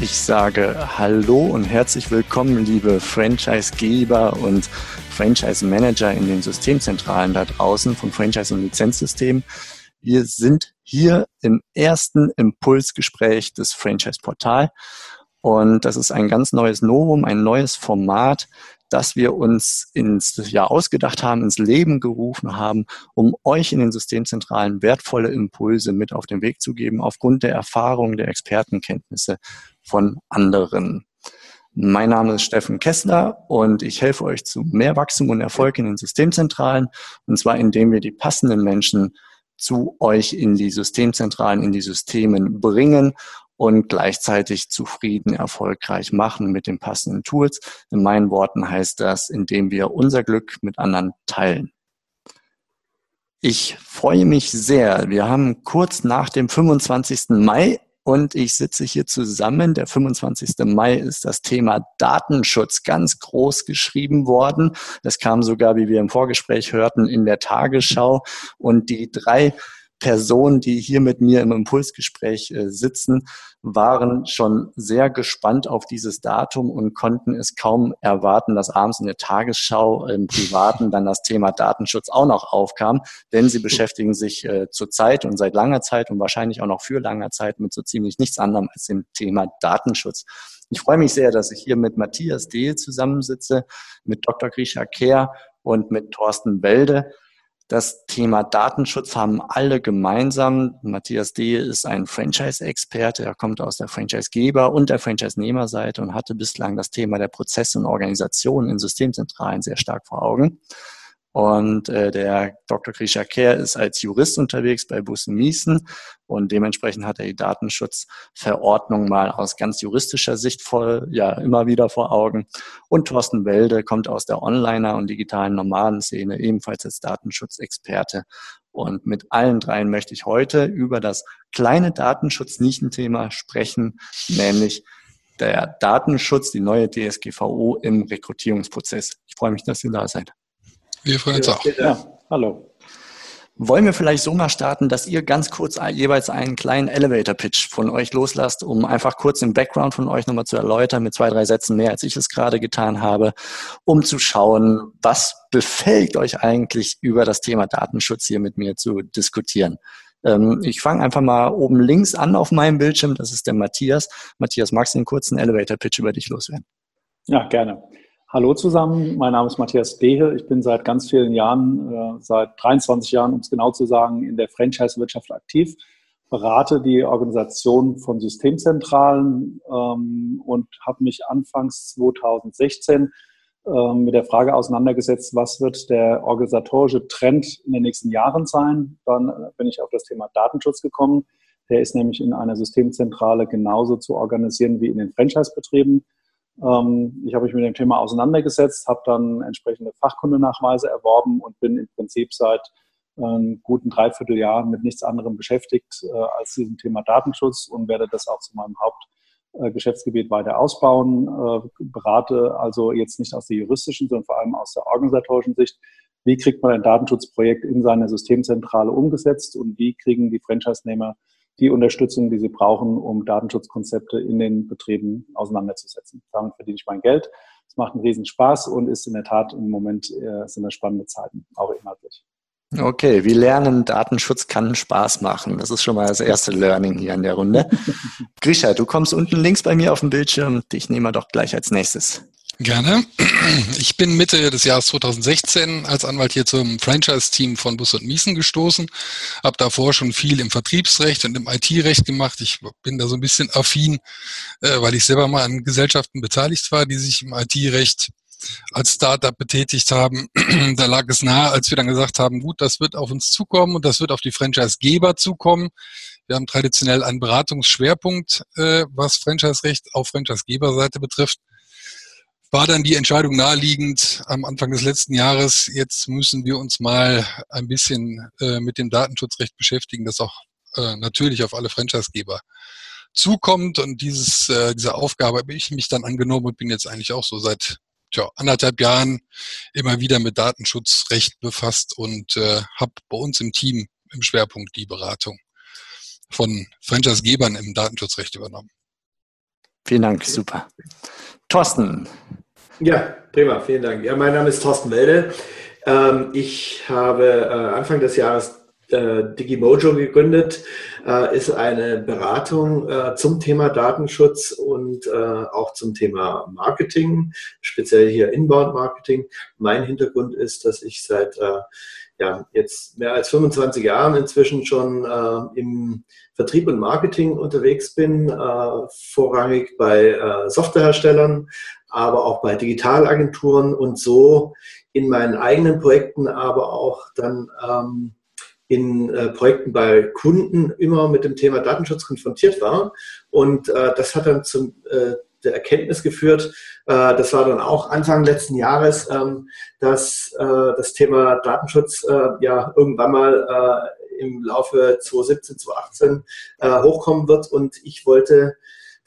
Ich sage Hallo und herzlich willkommen, liebe Franchisegeber und Franchise-Manager in den Systemzentralen da draußen von Franchise- und Lizenzsystemen. Wir sind hier im ersten Impulsgespräch des Franchise-Portal und das ist ein ganz neues Novum, ein neues Format, das wir uns ins Jahr ausgedacht haben, ins Leben gerufen haben, um euch in den Systemzentralen wertvolle Impulse mit auf den Weg zu geben, aufgrund der Erfahrung, der Expertenkenntnisse von anderen. Mein Name ist Steffen Kessler und ich helfe euch zu mehr Wachstum und Erfolg in den Systemzentralen und zwar indem wir die passenden Menschen zu euch in die Systemzentralen, in die Systemen bringen und gleichzeitig zufrieden, erfolgreich machen mit den passenden Tools. In meinen Worten heißt das, indem wir unser Glück mit anderen teilen. Ich freue mich sehr. Wir haben kurz nach dem 25. Mai und ich sitze hier zusammen. Der 25. Mai ist das Thema Datenschutz ganz groß geschrieben worden. Das kam sogar, wie wir im Vorgespräch hörten, in der Tagesschau. Und die drei Personen, die hier mit mir im Impulsgespräch äh, sitzen, waren schon sehr gespannt auf dieses Datum und konnten es kaum erwarten, dass abends in der Tagesschau im Privaten dann das Thema Datenschutz auch noch aufkam, denn sie beschäftigen sich äh, zurzeit und seit langer Zeit und wahrscheinlich auch noch für langer Zeit mit so ziemlich nichts anderem als dem Thema Datenschutz. Ich freue mich sehr, dass ich hier mit Matthias Dehl zusammensitze, mit Dr. Grisha Kehr und mit Thorsten Welde. Das Thema Datenschutz haben alle gemeinsam. Matthias D. ist ein Franchise-Experte. Er kommt aus der Franchise-Geber- und der Franchise-Nehmerseite und hatte bislang das Thema der Prozesse und Organisation in Systemzentralen sehr stark vor Augen. Und äh, der Dr. Grisha Kerr ist als Jurist unterwegs bei Bussen Miesen und dementsprechend hat er die Datenschutzverordnung mal aus ganz juristischer Sicht voll, ja, immer wieder vor Augen. Und Thorsten Welde kommt aus der Onliner- und digitalen Nomadenszene, ebenfalls als Datenschutzexperte. Und mit allen dreien möchte ich heute über das kleine Datenschutz-Nischenthema sprechen, nämlich der Datenschutz, die neue DSGVO im Rekrutierungsprozess. Ich freue mich, dass ihr da seid. Wir freuen uns auch. Ja, hallo. Wollen wir vielleicht so mal starten, dass ihr ganz kurz jeweils einen kleinen Elevator-Pitch von euch loslasst, um einfach kurz den Background von euch nochmal zu erläutern, mit zwei, drei Sätzen mehr, als ich es gerade getan habe, um zu schauen, was befällt euch eigentlich über das Thema Datenschutz hier mit mir zu diskutieren. Ähm, ich fange einfach mal oben links an auf meinem Bildschirm, das ist der Matthias. Matthias, magst du einen kurzen Elevator-Pitch über dich loswerden? Ja, gerne. Hallo zusammen, mein Name ist Matthias Dehe. Ich bin seit ganz vielen Jahren, äh, seit 23 Jahren, um es genau zu sagen, in der Franchise-Wirtschaft aktiv, berate die Organisation von Systemzentralen ähm, und habe mich anfangs 2016 ähm, mit der Frage auseinandergesetzt, was wird der organisatorische Trend in den nächsten Jahren sein. Dann bin ich auf das Thema Datenschutz gekommen. Der ist nämlich in einer Systemzentrale genauso zu organisieren wie in den Franchise-Betrieben. Ähm, ich habe mich mit dem Thema auseinandergesetzt, habe dann entsprechende Fachkundenachweise erworben und bin im Prinzip seit ähm, guten Dreivierteljahr mit nichts anderem beschäftigt äh, als diesem Thema Datenschutz und werde das auch zu meinem Hauptgeschäftsgebiet äh, weiter ausbauen. Äh, berate also jetzt nicht aus der juristischen, sondern vor allem aus der organisatorischen Sicht. Wie kriegt man ein Datenschutzprojekt in seiner Systemzentrale umgesetzt und wie kriegen die Franchise-Nehmer die Unterstützung, die sie brauchen, um Datenschutzkonzepte in den Betrieben auseinanderzusetzen. Damit verdiene ich mein Geld. Es macht einen riesen Spaß und ist in der Tat im Moment äh, sind das spannende Zeiten, auch inhaltlich. Okay, wir lernen, Datenschutz kann Spaß machen. Das ist schon mal das erste Learning hier in der Runde. Grisha, du kommst unten links bei mir auf dem Bildschirm. Dich nehmen wir doch gleich als nächstes. Gerne. Ich bin Mitte des Jahres 2016 als Anwalt hier zum Franchise-Team von Bus und Miesen gestoßen. Habe davor schon viel im Vertriebsrecht und im IT-Recht gemacht. Ich bin da so ein bisschen affin, äh, weil ich selber mal an Gesellschaften beteiligt war, die sich im IT-Recht als Startup betätigt haben. da lag es nahe, als wir dann gesagt haben, gut, das wird auf uns zukommen und das wird auf die Franchise-Geber zukommen. Wir haben traditionell einen Beratungsschwerpunkt, äh, was Franchise-Recht auf Franchise-Geber-Seite betrifft war dann die Entscheidung naheliegend am Anfang des letzten Jahres, jetzt müssen wir uns mal ein bisschen äh, mit dem Datenschutzrecht beschäftigen, das auch äh, natürlich auf alle Franchisegeber zukommt. Und dieses, äh, diese Aufgabe habe ich mich dann angenommen und bin jetzt eigentlich auch so seit tja, anderthalb Jahren immer wieder mit Datenschutzrecht befasst und äh, habe bei uns im Team im Schwerpunkt die Beratung von Franchisegebern im Datenschutzrecht übernommen. Vielen Dank, super. Thorsten. Ja, prima, vielen Dank. Ja, mein Name ist Thorsten Welde. Ähm, ich habe äh, Anfang des Jahres äh, Digimojo gegründet, äh, ist eine Beratung äh, zum Thema Datenschutz und äh, auch zum Thema Marketing, speziell hier Inbound Marketing. Mein Hintergrund ist, dass ich seit äh, ja, jetzt mehr als 25 Jahren inzwischen schon äh, im Vertrieb und Marketing unterwegs bin, vorrangig bei Softwareherstellern, aber auch bei Digitalagenturen und so in meinen eigenen Projekten, aber auch dann ähm, in äh, Projekten bei Kunden immer mit dem Thema Datenschutz konfrontiert war. Und äh, das hat dann zum äh, der Erkenntnis geführt, äh, das war dann auch Anfang letzten Jahres, ähm, dass äh, das Thema Datenschutz äh, ja irgendwann mal im Laufe 2017, 2018 äh, hochkommen wird. Und ich wollte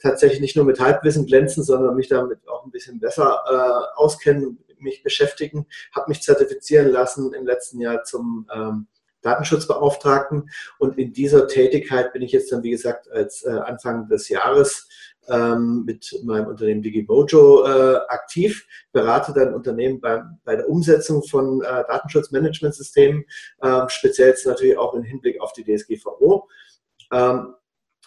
tatsächlich nicht nur mit Halbwissen glänzen, sondern mich damit auch ein bisschen besser äh, auskennen, mich beschäftigen, habe mich zertifizieren lassen im letzten Jahr zum ähm, Datenschutzbeauftragten. Und in dieser Tätigkeit bin ich jetzt dann, wie gesagt, als äh, Anfang des Jahres ähm, mit meinem Unternehmen Digimojo äh, aktiv, berate dann Unternehmen bei, bei der Umsetzung von äh, Datenschutzmanagementsystemen, äh, speziell jetzt natürlich auch im Hinblick auf die DSGVO. Ähm,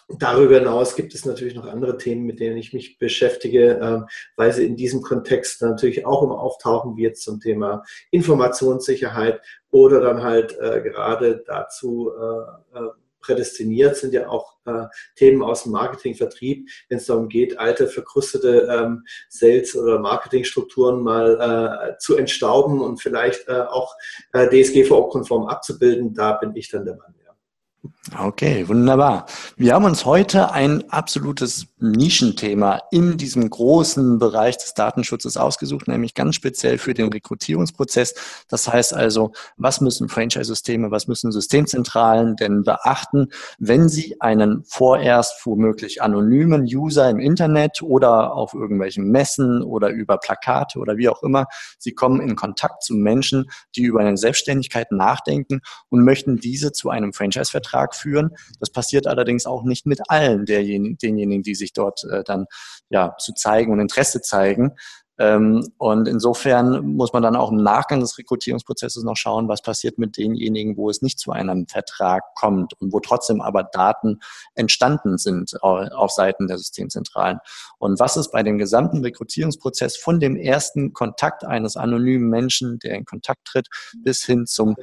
Darüber hinaus gibt es natürlich noch andere Themen, mit denen ich mich beschäftige, ähm, weil sie in diesem Kontext natürlich auch immer auftauchen, jetzt zum Thema Informationssicherheit oder dann halt äh, gerade dazu äh, äh, prädestiniert sind ja auch Themen aus dem Marketing, Vertrieb, wenn es darum geht, alte, verkrustete ähm, Sales- oder Marketingstrukturen mal zu entstauben und vielleicht auch DSGVO-konform abzubilden. Da bin ich dann der Mann. Okay, wunderbar. Wir haben uns heute ein absolutes Nischenthema in diesem großen Bereich des Datenschutzes ausgesucht, nämlich ganz speziell für den Rekrutierungsprozess. Das heißt also, was müssen Franchise-Systeme, was müssen Systemzentralen denn beachten, wenn sie einen vorerst womöglich anonymen User im Internet oder auf irgendwelchen Messen oder über Plakate oder wie auch immer, sie kommen in Kontakt zu Menschen, die über eine Selbstständigkeit nachdenken und möchten diese zu einem Franchise-Vertrag führen. Das passiert allerdings auch nicht mit allen derjenigen, denjenigen, die sich dort äh, dann ja zu zeigen und Interesse zeigen. Ähm, und insofern muss man dann auch im Nachgang des Rekrutierungsprozesses noch schauen, was passiert mit denjenigen, wo es nicht zu einem Vertrag kommt und wo trotzdem aber Daten entstanden sind auf Seiten der Systemzentralen. Und was ist bei dem gesamten Rekrutierungsprozess von dem ersten Kontakt eines anonymen Menschen, der in Kontakt tritt, bis hin zum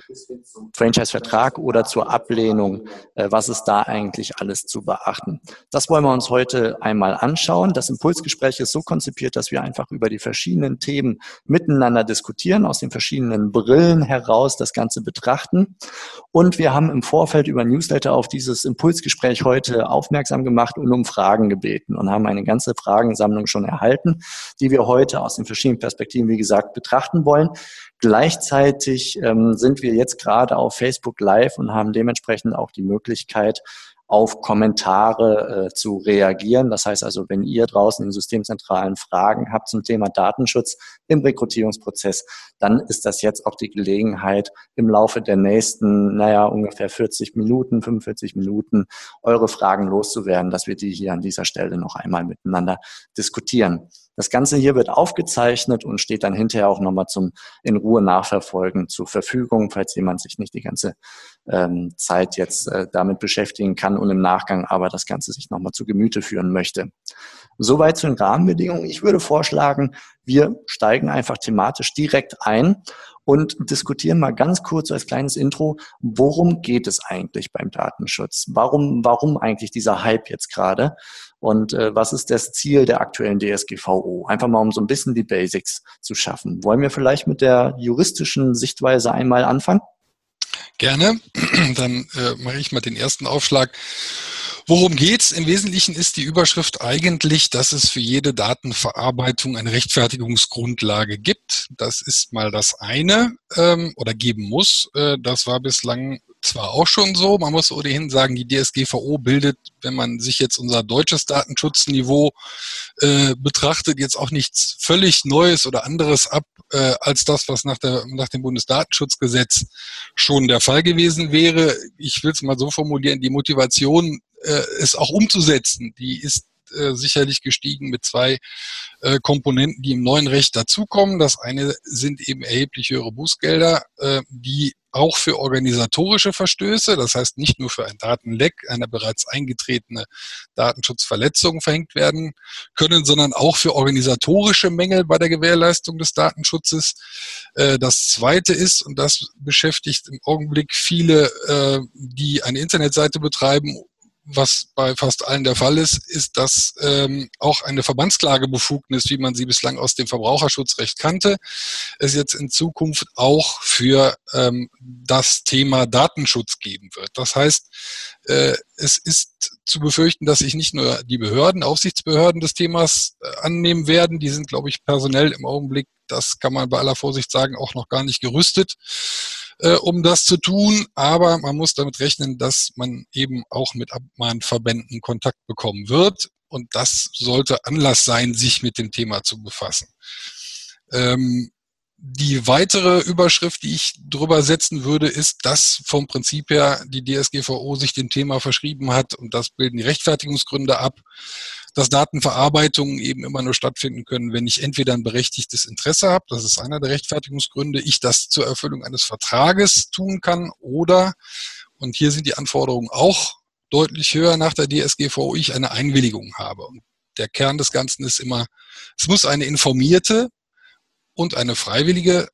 Franchise-Vertrag oder zur Ablehnung, äh, was ist da eigentlich alles zu beachten? Das wollen wir uns heute einmal anschauen. Das Impulsgespräch ist so konzipiert, dass wir einfach über die verschiedenen Themen miteinander diskutieren, aus den verschiedenen Brillen heraus das Ganze betrachten. Und wir haben im Vorfeld über Newsletter auf dieses Impulsgespräch heute aufmerksam gemacht und um Fragen gebeten und haben eine ganze Fragensammlung schon erhalten, die wir heute aus den verschiedenen Perspektiven, wie gesagt, betrachten wollen. Gleichzeitig ähm, sind wir jetzt gerade auf Facebook Live und haben dementsprechend auch die Möglichkeit, auf Kommentare äh, zu reagieren. Das heißt also, wenn ihr draußen in Systemzentralen Fragen habt zum Thema Datenschutz im Rekrutierungsprozess, dann ist das jetzt auch die Gelegenheit, im Laufe der nächsten, naja, ungefähr 40 Minuten, 45 Minuten eure Fragen loszuwerden, dass wir die hier an dieser Stelle noch einmal miteinander diskutieren. Das Ganze hier wird aufgezeichnet und steht dann hinterher auch nochmal zum in Ruhe nachverfolgen zur Verfügung, falls jemand sich nicht die ganze ähm, Zeit jetzt äh, damit beschäftigen kann und im Nachgang aber das Ganze sich nochmal zu Gemüte führen möchte. Soweit zu den Rahmenbedingungen. Ich würde vorschlagen, wir steigen einfach thematisch direkt ein und diskutieren mal ganz kurz als kleines Intro, worum geht es eigentlich beim Datenschutz? Warum, warum eigentlich dieser Hype jetzt gerade? Und äh, was ist das Ziel der aktuellen DSGVO? Einfach mal, um so ein bisschen die Basics zu schaffen. Wollen wir vielleicht mit der juristischen Sichtweise einmal anfangen? Gerne. Dann äh, mache ich mal den ersten Aufschlag. Worum geht's? Im Wesentlichen ist die Überschrift eigentlich, dass es für jede Datenverarbeitung eine Rechtfertigungsgrundlage gibt. Das ist mal das eine ähm, oder geben muss. Äh, das war bislang zwar auch schon so, man muss ohnehin sagen, die DSGVO bildet, wenn man sich jetzt unser deutsches Datenschutzniveau äh, betrachtet, jetzt auch nichts völlig Neues oder anderes ab, äh, als das, was nach, der, nach dem Bundesdatenschutzgesetz schon der Fall gewesen wäre. Ich will es mal so formulieren, die Motivation es auch umzusetzen, die ist äh, sicherlich gestiegen mit zwei äh, Komponenten, die im neuen Recht dazukommen. Das eine sind eben erheblich höhere Bußgelder, äh, die auch für organisatorische Verstöße, das heißt nicht nur für ein Datenleck, eine bereits eingetretene Datenschutzverletzung verhängt werden können, sondern auch für organisatorische Mängel bei der Gewährleistung des Datenschutzes. Äh, das Zweite ist, und das beschäftigt im Augenblick viele, äh, die eine Internetseite betreiben was bei fast allen der Fall ist, ist, dass ähm, auch eine Verbandsklagebefugnis, wie man sie bislang aus dem Verbraucherschutzrecht kannte, es jetzt in Zukunft auch für ähm, das Thema Datenschutz geben wird. Das heißt, äh, es ist zu befürchten, dass sich nicht nur die Behörden, Aufsichtsbehörden des Themas äh, annehmen werden. Die sind, glaube ich, personell im Augenblick, das kann man bei aller Vorsicht sagen, auch noch gar nicht gerüstet äh, um das zu tun. Aber man muss damit rechnen, dass man eben auch mit Abmahnverbänden Kontakt bekommen wird. Und das sollte Anlass sein, sich mit dem Thema zu befassen. Ähm, die weitere Überschrift, die ich drüber setzen würde, ist, dass vom Prinzip her die DSGVO sich dem Thema verschrieben hat und das bilden die Rechtfertigungsgründe ab, dass Datenverarbeitungen eben immer nur stattfinden können, wenn ich entweder ein berechtigtes Interesse habe, das ist einer der Rechtfertigungsgründe, ich das zur Erfüllung eines Vertrages tun kann oder, und hier sind die Anforderungen auch deutlich höher nach der DSGVO, ich eine Einwilligung habe. Und der Kern des Ganzen ist immer, es muss eine informierte und eine freiwillige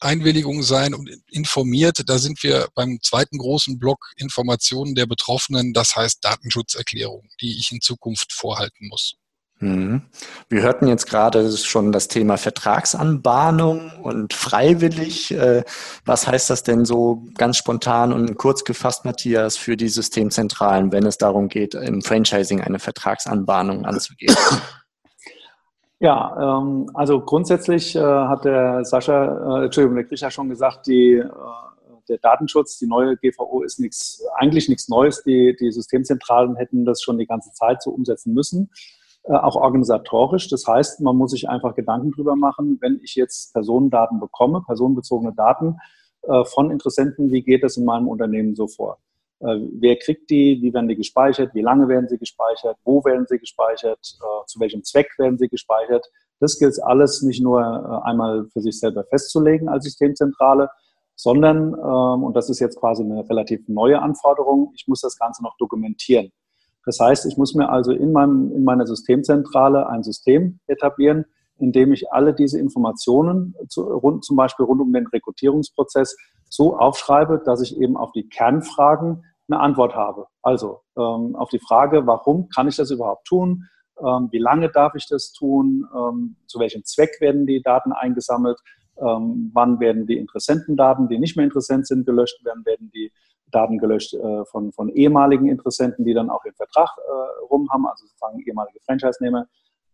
Einwilligung sein und informiert. Da sind wir beim zweiten großen Block Informationen der Betroffenen, das heißt Datenschutzerklärung, die ich in Zukunft vorhalten muss. Mhm. Wir hörten jetzt gerade schon das Thema Vertragsanbahnung und freiwillig. Äh, was heißt das denn so ganz spontan und kurz gefasst, Matthias, für die Systemzentralen, wenn es darum geht, im Franchising eine Vertragsanbahnung anzugehen? Ja, ähm, also grundsätzlich äh, hat der Sascha, äh, Entschuldigung, der Grisha schon gesagt, die, äh, der Datenschutz, die neue GVO ist nichts, eigentlich nichts Neues. Die, die Systemzentralen hätten das schon die ganze Zeit so umsetzen müssen, äh, auch organisatorisch. Das heißt, man muss sich einfach Gedanken drüber machen, wenn ich jetzt Personendaten bekomme, personenbezogene Daten äh, von Interessenten, wie geht das in meinem Unternehmen so vor? Äh, wer kriegt die, wie werden die gespeichert, wie lange werden sie gespeichert, wo werden sie gespeichert, äh, zu welchem Zweck werden sie gespeichert. Das gilt alles nicht nur äh, einmal für sich selber festzulegen als Systemzentrale, sondern, ähm, und das ist jetzt quasi eine relativ neue Anforderung, ich muss das Ganze noch dokumentieren. Das heißt, ich muss mir also in, meinem, in meiner Systemzentrale ein System etablieren, in dem ich alle diese Informationen, zu, rund, zum Beispiel rund um den Rekrutierungsprozess, so aufschreibe, dass ich eben auf die Kernfragen eine Antwort habe. Also ähm, auf die Frage, warum kann ich das überhaupt tun? Ähm, wie lange darf ich das tun? Ähm, zu welchem Zweck werden die Daten eingesammelt? Ähm, wann werden die Interessentendaten, die nicht mehr interessant sind, gelöscht werden? Werden die Daten gelöscht äh, von, von ehemaligen Interessenten, die dann auch den Vertrag äh, rum haben, also sozusagen ehemalige Franchise-Nehmer?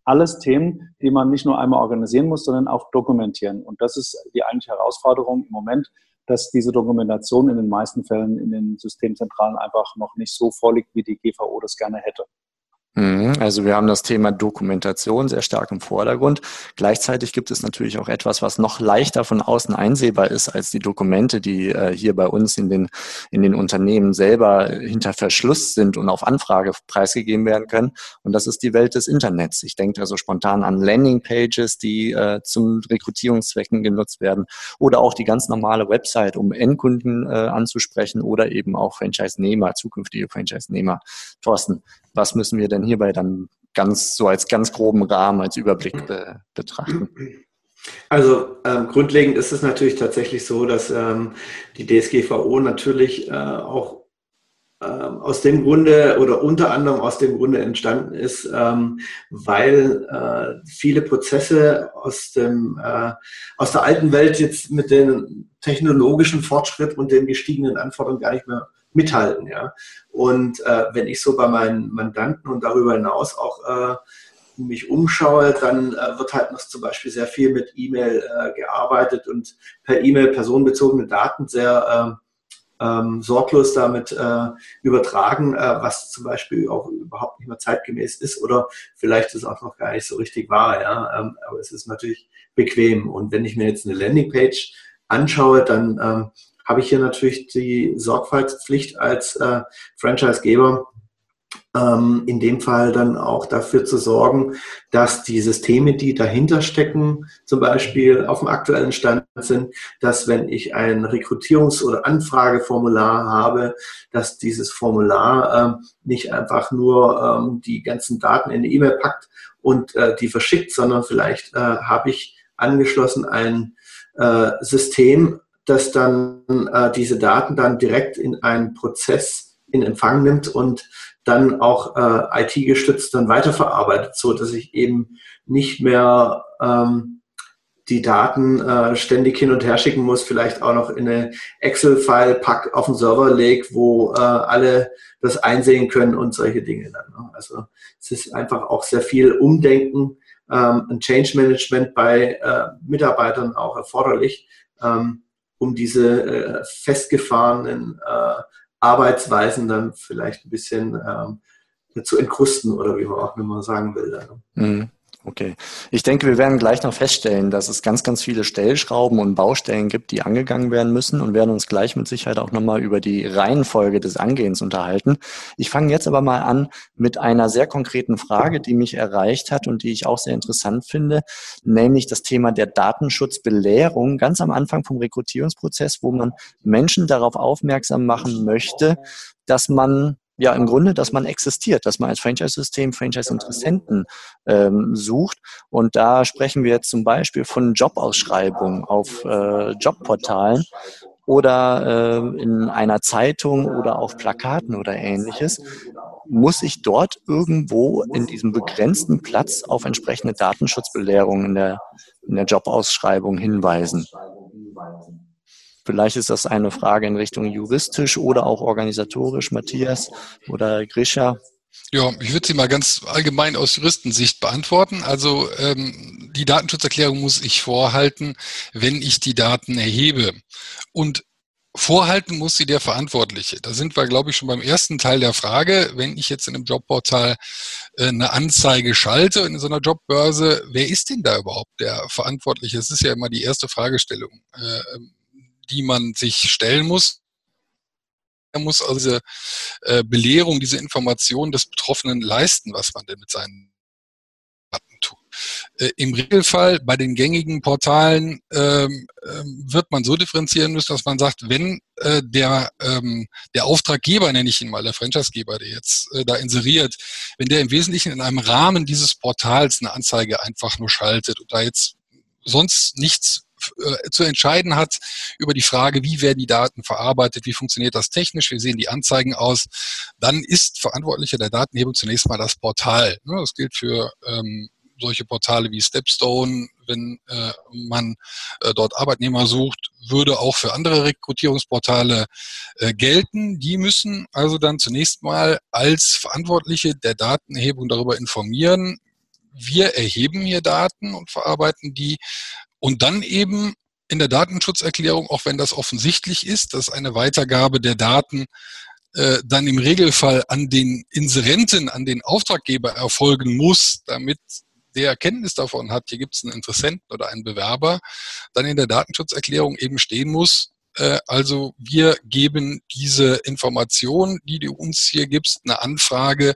Alles Themen, die man nicht nur einmal organisieren muss, sondern auch dokumentieren. Und das ist die eigentliche Herausforderung im Moment, dass diese Dokumentation in den meisten Fällen in den Systemzentralen einfach noch nicht so vorliegt, wie die GVO das gerne hätte. Mhm. Also wir haben das Thema Dokumentation sehr stark im Vordergrund. Gleichzeitig gibt es natürlich auch etwas, was noch leichter von außen einsehbar ist als die Dokumente, die äh, hier bei uns in den, in den Unternehmen selber hinter Verschluss sind und auf Anfrage preisgegeben werden können. Und das ist die Welt des Internets. Ich denke also spontan an Landingpages, die äh, zum Rekrutierungszwecken genutzt werden oder auch die ganz normale Website, um Endkunden äh, anzusprechen oder eben auch Franchise-Nehmer, zukünftige Franchise-Nehmer. Thorsten, was müssen wir denn hierbei dann ganz so als ganz groben Rahmen, als Überblick be betrachten? Also ähm, grundlegend ist es natürlich tatsächlich so, dass ähm, die DSGVO natürlich äh, auch ähm, aus dem Grunde oder unter anderem aus dem Grunde entstanden ist, ähm, weil äh, viele Prozesse aus, dem, äh, aus der alten Welt jetzt mit dem technologischen Fortschritt und den gestiegenen Anforderungen gar nicht mehr mithalten. Ja? Und äh, wenn ich so bei meinen Mandanten und darüber hinaus auch äh, mich umschaue, dann äh, wird halt noch zum Beispiel sehr viel mit E-Mail äh, gearbeitet und per E-Mail personenbezogene Daten sehr ähm, ähm, sorglos damit äh, übertragen, äh, was zum Beispiel auch überhaupt nicht mehr zeitgemäß ist oder vielleicht ist auch noch gar nicht so richtig wahr. Ja? Ähm, aber es ist natürlich bequem. Und wenn ich mir jetzt eine Landingpage anschaue, dann ähm, habe ich hier natürlich die Sorgfaltspflicht als äh, Franchisegeber, ähm, in dem Fall dann auch dafür zu sorgen, dass die Systeme, die dahinter stecken, zum Beispiel auf dem aktuellen Stand sind, dass wenn ich ein Rekrutierungs- oder Anfrageformular habe, dass dieses Formular ähm, nicht einfach nur ähm, die ganzen Daten in eine E-Mail packt und äh, die verschickt, sondern vielleicht äh, habe ich angeschlossen ein äh, System, das dann äh, diese Daten dann direkt in einen Prozess in Empfang nimmt und dann auch äh, IT-gestützt dann weiterverarbeitet, so dass ich eben nicht mehr ähm, die Daten äh, ständig hin und her schicken muss, vielleicht auch noch in eine Excel-File pack auf den Server lege, wo äh, alle das einsehen können und solche Dinge dann. Ne? Also es ist einfach auch sehr viel Umdenken, ähm, ein Change Management bei äh, Mitarbeitern auch erforderlich, ähm, um diese äh, festgefahrenen äh, Arbeitsweisen dann vielleicht ein bisschen ähm, zu entkrusten oder wie man auch immer sagen will. Ne? Mhm. Okay. Ich denke, wir werden gleich noch feststellen, dass es ganz, ganz viele Stellschrauben und Baustellen gibt, die angegangen werden müssen und werden uns gleich mit Sicherheit auch nochmal über die Reihenfolge des Angehens unterhalten. Ich fange jetzt aber mal an mit einer sehr konkreten Frage, die mich erreicht hat und die ich auch sehr interessant finde, nämlich das Thema der Datenschutzbelehrung ganz am Anfang vom Rekrutierungsprozess, wo man Menschen darauf aufmerksam machen möchte, dass man ja im Grunde, dass man existiert, dass man als Franchise-System Franchise-Interessenten ähm, sucht. Und da sprechen wir jetzt zum Beispiel von Jobausschreibungen auf äh, Jobportalen oder äh, in einer Zeitung oder auf Plakaten oder ähnliches. Muss ich dort irgendwo in diesem begrenzten Platz auf entsprechende Datenschutzbelehrungen in der, in der Jobausschreibung hinweisen? Vielleicht ist das eine Frage in Richtung juristisch oder auch organisatorisch, Matthias oder Grisha. Ja, ich würde sie mal ganz allgemein aus Juristensicht beantworten. Also ähm, die Datenschutzerklärung muss ich vorhalten, wenn ich die Daten erhebe. Und vorhalten muss sie der Verantwortliche. Da sind wir, glaube ich, schon beim ersten Teil der Frage. Wenn ich jetzt in einem Jobportal äh, eine Anzeige schalte in so einer Jobbörse, wer ist denn da überhaupt der Verantwortliche? Das ist ja immer die erste Fragestellung. Äh, die man sich stellen muss. Er muss also diese äh, Belehrung, diese Information des Betroffenen leisten, was man denn mit seinen Daten tut. Äh, Im Regelfall bei den gängigen Portalen ähm, ähm, wird man so differenzieren müssen, dass man sagt, wenn äh, der, ähm, der Auftraggeber, nenne ich ihn mal, der Franchisegeber, der jetzt äh, da inseriert, wenn der im Wesentlichen in einem Rahmen dieses Portals eine Anzeige einfach nur schaltet und da jetzt sonst nichts äh, zu entscheiden hat über die Frage, wie werden die Daten verarbeitet, wie funktioniert das technisch, wie sehen die Anzeigen aus, dann ist Verantwortlicher der Datenhebung zunächst mal das Portal. Ne, das gilt für ähm, solche Portale wie Stepstone, wenn äh, man äh, dort Arbeitnehmer sucht, würde auch für andere Rekrutierungsportale äh, gelten. Die müssen also dann zunächst mal als Verantwortliche der Datenerhebung darüber informieren, wir erheben hier Daten und verarbeiten die. Und dann eben in der Datenschutzerklärung, auch wenn das offensichtlich ist, dass eine Weitergabe der Daten äh, dann im Regelfall an den Inserenten, an den Auftraggeber erfolgen muss, damit der Kenntnis davon hat, hier gibt es einen Interessenten oder einen Bewerber, dann in der Datenschutzerklärung eben stehen muss, äh, also wir geben diese Information, die du uns hier gibst, eine Anfrage,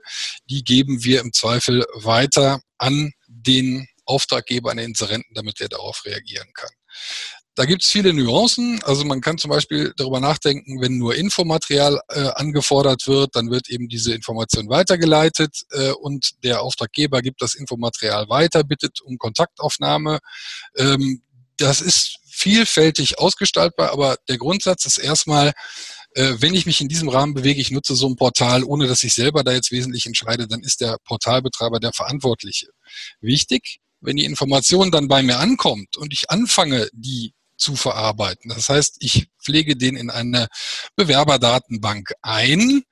die geben wir im Zweifel weiter an den Auftraggeber, an den Inserenten, damit er darauf reagieren kann. Da gibt es viele Nuancen. Also man kann zum Beispiel darüber nachdenken, wenn nur Infomaterial äh, angefordert wird, dann wird eben diese Information weitergeleitet äh, und der Auftraggeber gibt das Infomaterial weiter, bittet um Kontaktaufnahme. Ähm, das ist vielfältig ausgestaltbar, aber der Grundsatz ist erstmal, äh, wenn ich mich in diesem Rahmen bewege, ich nutze so ein Portal, ohne dass ich selber da jetzt wesentlich entscheide, dann ist der Portalbetreiber der Verantwortliche. Wichtig, wenn die Information dann bei mir ankommt und ich anfange, die zu verarbeiten. Das heißt, ich pflege den in eine Bewerberdatenbank ein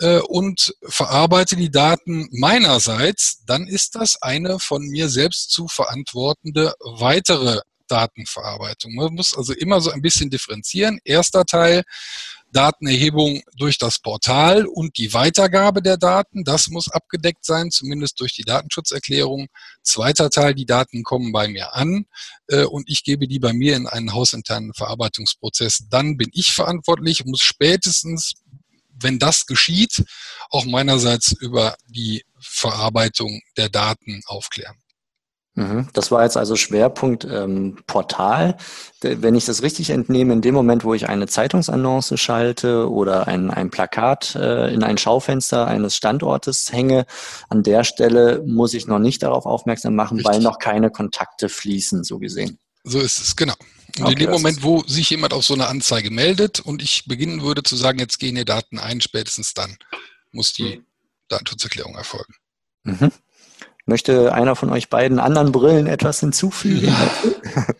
äh, und verarbeite die Daten meinerseits, dann ist das eine von mir selbst zu verantwortende weitere Datenverarbeitung. Man muss also immer so ein bisschen differenzieren. Erster Teil, Datenerhebung durch das Portal und die Weitergabe der Daten, das muss abgedeckt sein, zumindest durch die Datenschutzerklärung. Zweiter Teil, die Daten kommen bei mir an äh, und ich gebe die bei mir in einen hausinternen Verarbeitungsprozess. Dann bin ich verantwortlich, muss spätestens wenn das geschieht, auch meinerseits über die Verarbeitung der Daten aufklären. Mhm. Das war jetzt also Schwerpunkt ähm, Portal. Wenn ich das richtig entnehme, in dem Moment, wo ich eine Zeitungsannonce schalte oder ein, ein Plakat äh, in ein Schaufenster eines Standortes hänge, an der Stelle muss ich noch nicht darauf aufmerksam machen, richtig. weil noch keine Kontakte fließen, so gesehen. So ist es, genau. Und okay, in dem Moment, wo sich jemand auf so eine Anzeige meldet und ich beginnen würde zu sagen, jetzt gehen die Daten ein, spätestens dann muss die mhm. Datenschutzerklärung erfolgen. Mhm. Möchte einer von euch beiden anderen Brillen etwas hinzufügen? Ja.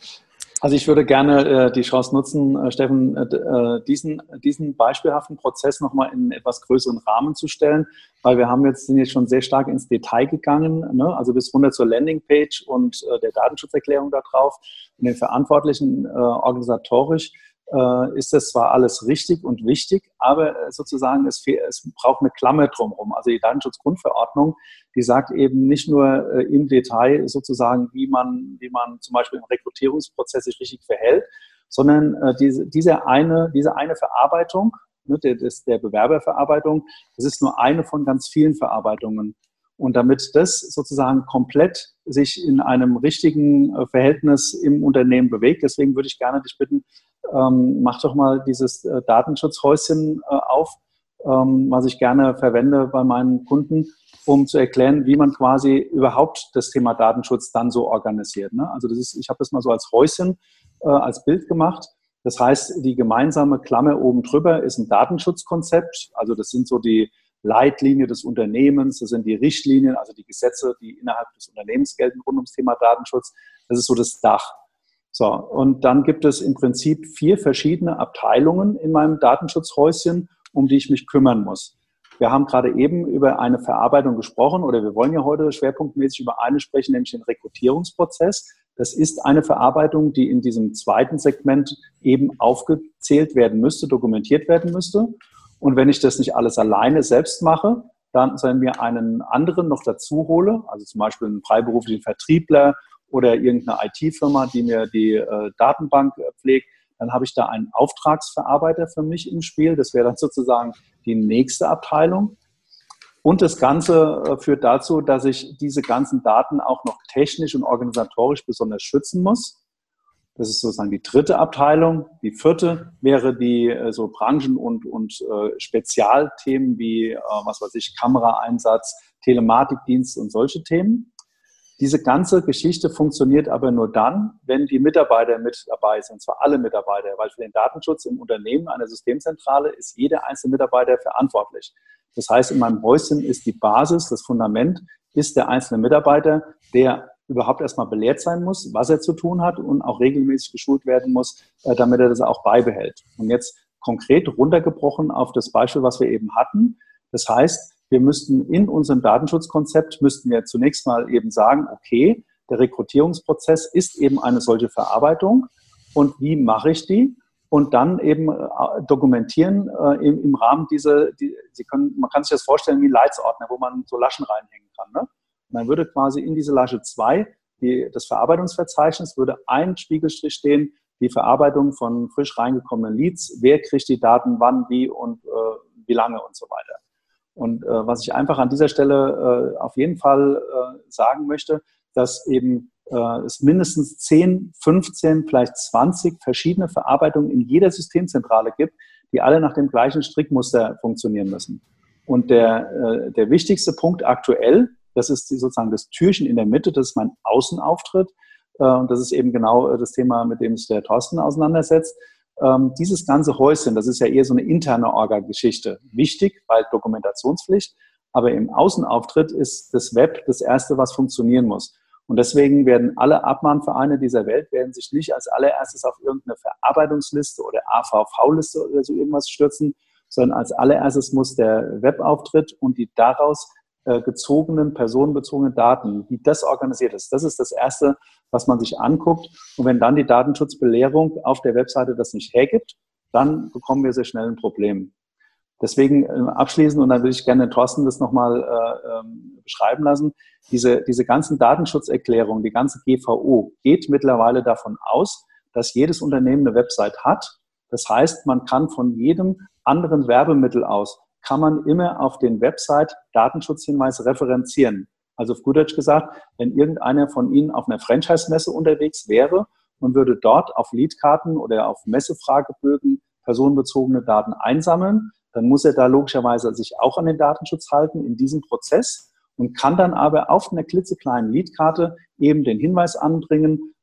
Also ich würde gerne äh, die Chance nutzen, äh, Steffen, äh, äh diesen, diesen beispielhaften Prozess nochmal in etwas größeren Rahmen zu stellen, weil wir haben jetzt, sind jetzt schon sehr stark ins Detail gegangen, ne? also bis runter zur Landingpage und äh, der Datenschutzerklärung da drauf und den Verantwortlichen äh, organisatorisch äh, ist das zwar alles richtig und wichtig, aber sozusagen es, es braucht eine Klammer drumherum. Also die Datenschutzgrundverordnung, die sagt eben nicht nur äh, im Detail sozusagen, wie man, wie man zum Beispiel im Rekrutierungsprozess sich richtig verhält, sondern äh, diese, diese, eine, diese eine Verarbeitung, ne, der, der Bewerberverarbeitung, das ist nur eine von ganz vielen Verarbeitungen. Und damit das sozusagen komplett sich in einem richtigen äh, Verhältnis im Unternehmen bewegt, deswegen würde ich gerne dich bitten, ähm, mach doch mal dieses äh, Datenschutzhäuschen äh, auf, ähm, was ich gerne verwende bei meinen Kunden, um zu erklären, wie man quasi überhaupt das Thema Datenschutz dann so organisiert. Ne? Also das ist, ich habe das mal so als Häuschen, äh, als Bild gemacht. Das heißt, die gemeinsame Klammer oben drüber ist ein Datenschutzkonzept. Also das sind so die Leitlinie des Unternehmens, das sind die Richtlinien, also die Gesetze, die innerhalb des Unternehmens gelten rund ums Thema Datenschutz. Das ist so das Dach. So, und dann gibt es im Prinzip vier verschiedene Abteilungen in meinem Datenschutzhäuschen, um die ich mich kümmern muss. Wir haben gerade eben über eine Verarbeitung gesprochen oder wir wollen ja heute schwerpunktmäßig über eine sprechen, nämlich den Rekrutierungsprozess. Das ist eine Verarbeitung, die in diesem zweiten Segment eben aufgezählt werden müsste, dokumentiert werden müsste. Und wenn ich das nicht alles alleine selbst mache, dann sollen wir einen anderen noch dazu hole, also zum Beispiel einen freiberuflichen Vertriebler oder irgendeine IT-Firma, die mir die äh, Datenbank äh, pflegt, dann habe ich da einen Auftragsverarbeiter für mich im Spiel. Das wäre dann sozusagen die nächste Abteilung. Und das Ganze äh, führt dazu, dass ich diese ganzen Daten auch noch technisch und organisatorisch besonders schützen muss. Das ist sozusagen die dritte Abteilung. Die vierte wäre die äh, so Branchen- und, und äh, Spezialthemen wie, äh, was weiß ich, Kameraeinsatz, Telematikdienst und solche Themen. Diese ganze Geschichte funktioniert aber nur dann, wenn die Mitarbeiter mit dabei sind, und zwar alle Mitarbeiter, weil für den Datenschutz im Unternehmen einer Systemzentrale ist jeder einzelne Mitarbeiter verantwortlich. Das heißt, in meinem Häuschen ist die Basis, das Fundament, ist der einzelne Mitarbeiter, der überhaupt erstmal belehrt sein muss, was er zu tun hat und auch regelmäßig geschult werden muss, äh, damit er das auch beibehält. Und jetzt konkret runtergebrochen auf das Beispiel, was wir eben hatten. Das heißt, wir müssten in unserem Datenschutzkonzept, müssten wir zunächst mal eben sagen, okay, der Rekrutierungsprozess ist eben eine solche Verarbeitung und wie mache ich die? Und dann eben äh, dokumentieren äh, im, im, Rahmen dieser, die, Sie können, man kann sich das vorstellen wie Leitsordner, wo man so Laschen reinhängen kann. Ne? Dann würde quasi in diese Lasche 2 die, das Verarbeitungsverzeichnis würde ein Spiegelstrich stehen, die Verarbeitung von frisch reingekommenen Leads, wer kriegt die Daten wann, wie und äh, wie lange und so weiter. Und äh, was ich einfach an dieser Stelle äh, auf jeden Fall äh, sagen möchte, dass eben äh, es mindestens 10, 15, vielleicht 20 verschiedene Verarbeitungen in jeder Systemzentrale gibt, die alle nach dem gleichen Strickmuster funktionieren müssen. Und der, äh, der wichtigste Punkt aktuell, das ist sozusagen das Türchen in der Mitte, das ist mein Außenauftritt. Äh, und das ist eben genau das Thema, mit dem sich der Thorsten auseinandersetzt ähm, dieses ganze Häuschen, das ist ja eher so eine interne Orga-Geschichte, wichtig, weil Dokumentationspflicht, aber im Außenauftritt ist das Web das Erste, was funktionieren muss. Und deswegen werden alle Abmahnvereine dieser Welt werden sich nicht als allererstes auf irgendeine Verarbeitungsliste oder AVV-Liste oder so irgendwas stürzen, sondern als allererstes muss der Webauftritt und die daraus gezogenen, personenbezogenen Daten, wie das organisiert ist. Das ist das Erste, was man sich anguckt. Und wenn dann die Datenschutzbelehrung auf der Webseite das nicht hergibt, dann bekommen wir sehr schnell ein Problem. Deswegen äh, abschließend, und dann will ich gerne Thorsten das nochmal äh, ähm, beschreiben lassen, diese, diese ganzen Datenschutzerklärungen, die ganze GVO geht mittlerweile davon aus, dass jedes Unternehmen eine Website hat. Das heißt, man kann von jedem anderen Werbemittel aus kann man immer auf den Website Datenschutzhinweis referenzieren. Also auf gut Deutsch gesagt, wenn irgendeiner von Ihnen auf einer Franchise-Messe unterwegs wäre und würde dort auf Leadkarten oder auf Messefragebögen personenbezogene Daten einsammeln, dann muss er da logischerweise sich auch an den Datenschutz halten in diesem Prozess und kann dann aber auf einer klitzekleinen Leadkarte eben den Hinweis anbringen,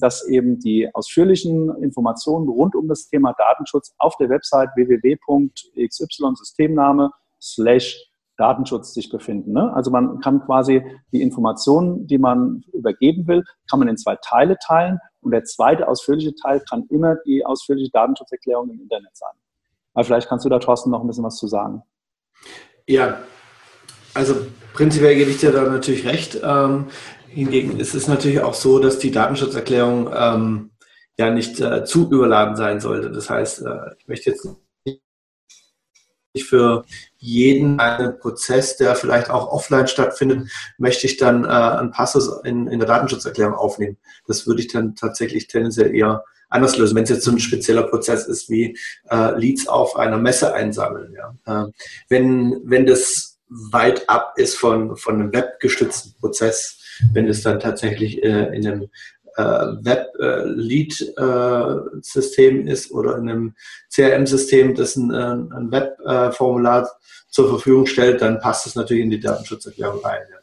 dass eben die ausführlichen Informationen rund um das Thema Datenschutz auf der Website www.xy-Systemname slash Datenschutz sich befinden. Ne? Also man kann quasi die Informationen, die man übergeben will, kann man in zwei Teile teilen und der zweite ausführliche Teil kann immer die ausführliche Datenschutzerklärung im Internet sein. Aber vielleicht kannst du da, Thorsten, noch ein bisschen was zu sagen. Ja, also prinzipiell gebe ich dir da natürlich recht. Ähm, hingegen ist es natürlich auch so, dass die Datenschutzerklärung ähm, ja nicht äh, zu überladen sein sollte. Das heißt, äh, ich möchte jetzt nicht für jeden einen Prozess, der vielleicht auch offline stattfindet, möchte ich dann äh, einen Passus in, in der Datenschutzerklärung aufnehmen. Das würde ich dann tatsächlich tendenziell eher anders lösen, wenn es jetzt so ein spezieller Prozess ist wie äh, Leads auf einer Messe einsammeln. Ja. Äh, wenn, wenn das weit ab ist von, von einem webgestützten Prozess, wenn es dann tatsächlich äh, in einem äh, Web-Lead-System äh, ist oder in einem CRM-System, das ein, äh, ein Web-Formular zur Verfügung stellt, dann passt es natürlich in die Datenschutzerklärung rein. Ja.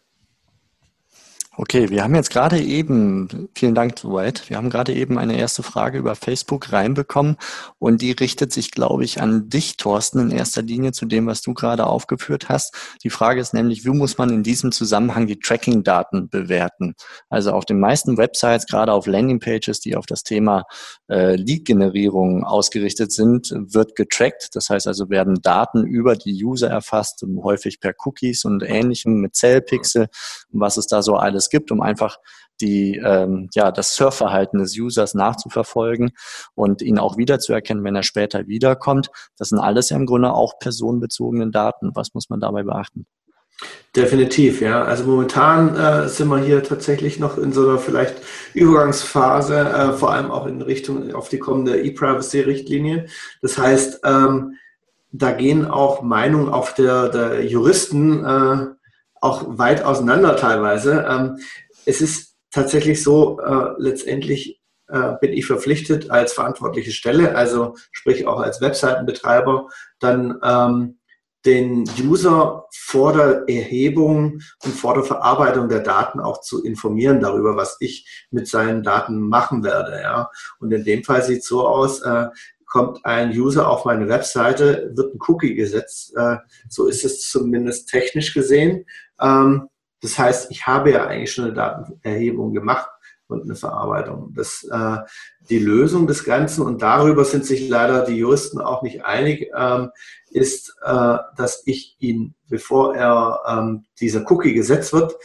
Okay, wir haben jetzt gerade eben, vielen Dank, Dwight, wir haben gerade eben eine erste Frage über Facebook reinbekommen und die richtet sich, glaube ich, an dich, Thorsten, in erster Linie zu dem, was du gerade aufgeführt hast. Die Frage ist nämlich, wie muss man in diesem Zusammenhang die Tracking-Daten bewerten? Also auf den meisten Websites, gerade auf Landingpages, die auf das Thema äh, Lead-Generierung ausgerichtet sind, wird getrackt. Das heißt also, werden Daten über die User erfasst, häufig per Cookies und ähnlichem mit Zellpixel, was es da so alles alles gibt, um einfach die, ähm, ja, das Surfverhalten des Users nachzuverfolgen und ihn auch wiederzuerkennen, wenn er später wiederkommt. Das sind alles ja im Grunde auch personenbezogene Daten. Was muss man dabei beachten? Definitiv, ja. Also momentan äh, sind wir hier tatsächlich noch in so einer vielleicht Übergangsphase, äh, vor allem auch in Richtung auf die kommende E-Privacy-Richtlinie. Das heißt, ähm, da gehen auch Meinungen auf der, der Juristen äh, auch weit auseinander teilweise. Ähm, es ist tatsächlich so, äh, letztendlich äh, bin ich verpflichtet als verantwortliche Stelle, also sprich auch als Webseitenbetreiber, dann ähm, den User vor der Erhebung und vor der Verarbeitung der Daten auch zu informieren darüber, was ich mit seinen Daten machen werde. Ja. Und in dem Fall sieht es so aus, äh, kommt ein User auf meine Webseite, wird ein Cookie gesetzt. Äh, so ist es zumindest technisch gesehen. Ähm, das heißt, ich habe ja eigentlich schon eine Datenerhebung gemacht und eine Verarbeitung. Das, äh, die Lösung des Ganzen, und darüber sind sich leider die Juristen auch nicht einig, ähm, ist, äh, dass ich ihn, bevor er ähm, dieser Cookie gesetzt wird,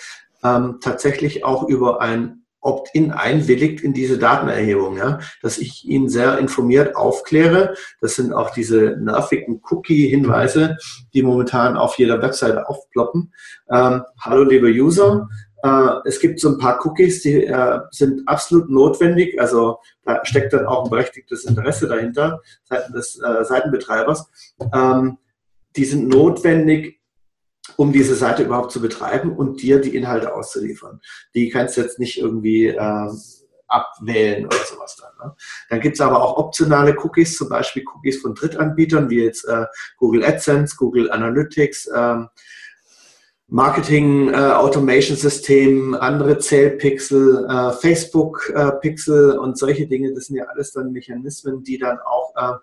ähm, tatsächlich auch über ein Opt-in einwilligt in diese Datenerhebung, ja, dass ich ihn sehr informiert aufkläre. Das sind auch diese nervigen Cookie-Hinweise, die momentan auf jeder Webseite aufploppen. Ähm, hallo liebe User, äh, es gibt so ein paar Cookies, die äh, sind absolut notwendig. Also da steckt dann auch ein berechtigtes Interesse dahinter seitens des äh, Seitenbetreibers. Ähm, die sind notwendig, um diese Seite überhaupt zu betreiben und dir die Inhalte auszuliefern. Die kannst du jetzt nicht irgendwie äh, abwählen oder sowas dann. Ne? Dann gibt es aber auch optionale Cookies, zum Beispiel Cookies von Drittanbietern, wie jetzt äh, Google AdSense, Google Analytics, ähm, Marketing äh, Automation System, andere Zählpixel, äh, Facebook äh, Pixel und solche Dinge, das sind ja alles dann Mechanismen, die dann auch äh,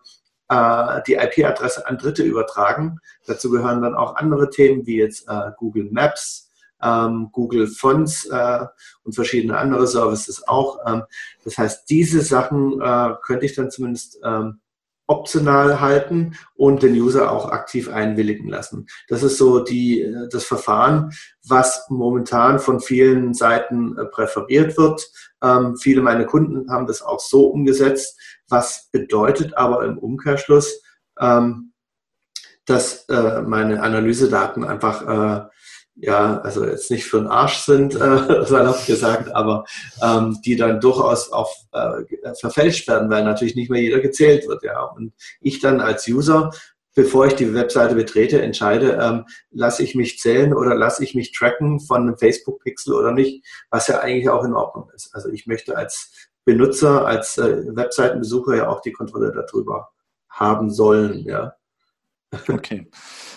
äh, die IP-Adresse an Dritte übertragen. Dazu gehören dann auch andere Themen wie jetzt äh, Google Maps, ähm, Google Fonts äh, und verschiedene andere Services auch. Ähm, das heißt, diese Sachen äh, könnte ich dann zumindest ähm, optional halten und den User auch aktiv einwilligen lassen. Das ist so die, äh, das Verfahren, was momentan von vielen Seiten äh, präferiert wird. Ähm, viele meiner Kunden haben das auch so umgesetzt, was bedeutet aber im Umkehrschluss, ähm, dass äh, meine Analysedaten einfach äh, ja, also jetzt nicht für den Arsch sind, äh, salopp gesagt, aber ähm, die dann durchaus auch äh, verfälscht werden, weil natürlich nicht mehr jeder gezählt wird, ja. Und ich dann als User bevor ich die Webseite betrete, entscheide, ähm, lasse ich mich zählen oder lasse ich mich tracken von einem Facebook-Pixel oder nicht, was ja eigentlich auch in Ordnung ist. Also ich möchte als Benutzer, als äh, Webseitenbesucher ja auch die Kontrolle darüber haben sollen. Ja. Okay.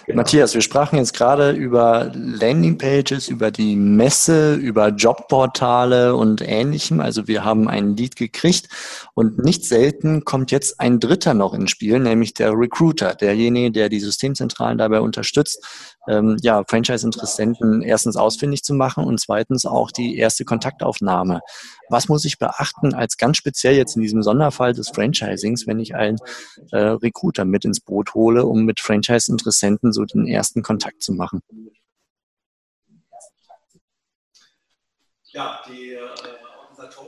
Genau. Matthias, wir sprachen jetzt gerade über Landingpages, über die Messe, über Jobportale und ähnlichem. Also wir haben ein Lead gekriegt und nicht selten kommt jetzt ein Dritter noch ins Spiel, nämlich der Recruiter, derjenige, der die Systemzentralen dabei unterstützt, ähm, ja, Franchise-Interessenten erstens ausfindig zu machen und zweitens auch die erste Kontaktaufnahme. Was muss ich beachten als ganz speziell jetzt in diesem Sonderfall des Franchisings, wenn ich einen äh, Recruiter mit ins Boot hole, um mit Franchise-Interessenten so den ersten Kontakt zu machen? Ja, die äh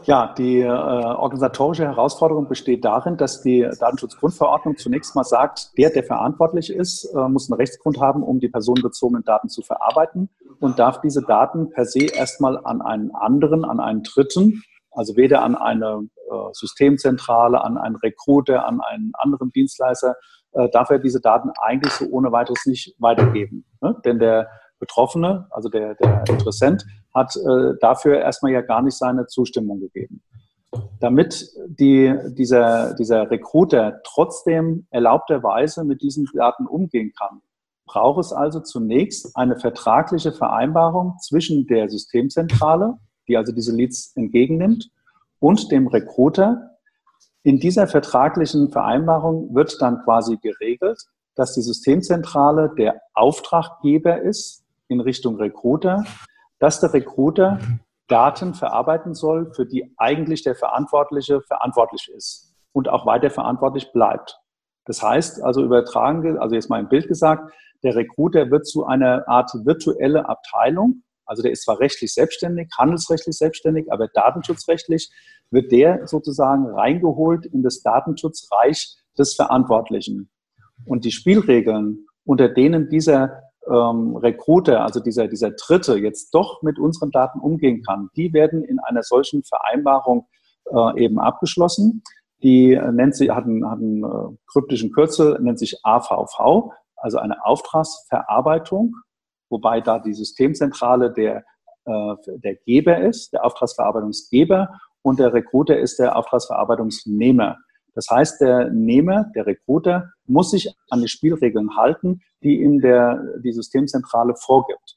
ja, die äh, organisatorische Herausforderung besteht darin, dass die Datenschutzgrundverordnung zunächst mal sagt, der, der verantwortlich ist, äh, muss einen Rechtsgrund haben, um die personenbezogenen Daten zu verarbeiten und darf diese Daten per se erstmal an einen anderen, an einen Dritten, also weder an eine äh, Systemzentrale, an einen Recruiter, an einen anderen Dienstleister, äh, darf er diese Daten eigentlich so ohne weiteres nicht weitergeben. Ne? Denn der Betroffene, also der, der Interessent, hat äh, dafür erstmal ja gar nicht seine Zustimmung gegeben. Damit die, dieser, dieser Recruiter trotzdem erlaubterweise mit diesen Daten umgehen kann, braucht es also zunächst eine vertragliche Vereinbarung zwischen der Systemzentrale, die also diese Leads entgegennimmt, und dem Recruiter. In dieser vertraglichen Vereinbarung wird dann quasi geregelt, dass die Systemzentrale der Auftraggeber ist in Richtung Recruiter, dass der Recruiter Daten verarbeiten soll, für die eigentlich der Verantwortliche verantwortlich ist und auch weiter verantwortlich bleibt. Das heißt, also übertragen, also jetzt mal im Bild gesagt, der Recruiter wird zu einer Art virtuelle Abteilung, also der ist zwar rechtlich selbstständig, handelsrechtlich selbstständig, aber datenschutzrechtlich wird der sozusagen reingeholt in das Datenschutzreich des Verantwortlichen. Und die Spielregeln, unter denen dieser ähm, Recruiter, also dieser, dieser Dritte, jetzt doch mit unseren Daten umgehen kann, die werden in einer solchen Vereinbarung äh, eben abgeschlossen. Die äh, nennt sie, hat einen, hat einen äh, kryptischen Kürzel, nennt sich AVV, also eine Auftragsverarbeitung, wobei da die Systemzentrale der, äh, der Geber ist, der Auftragsverarbeitungsgeber und der Recruiter ist der Auftragsverarbeitungsnehmer. Das heißt, der Nehmer, der Recruiter, muss sich an die Spielregeln halten, die ihm der, die Systemzentrale vorgibt.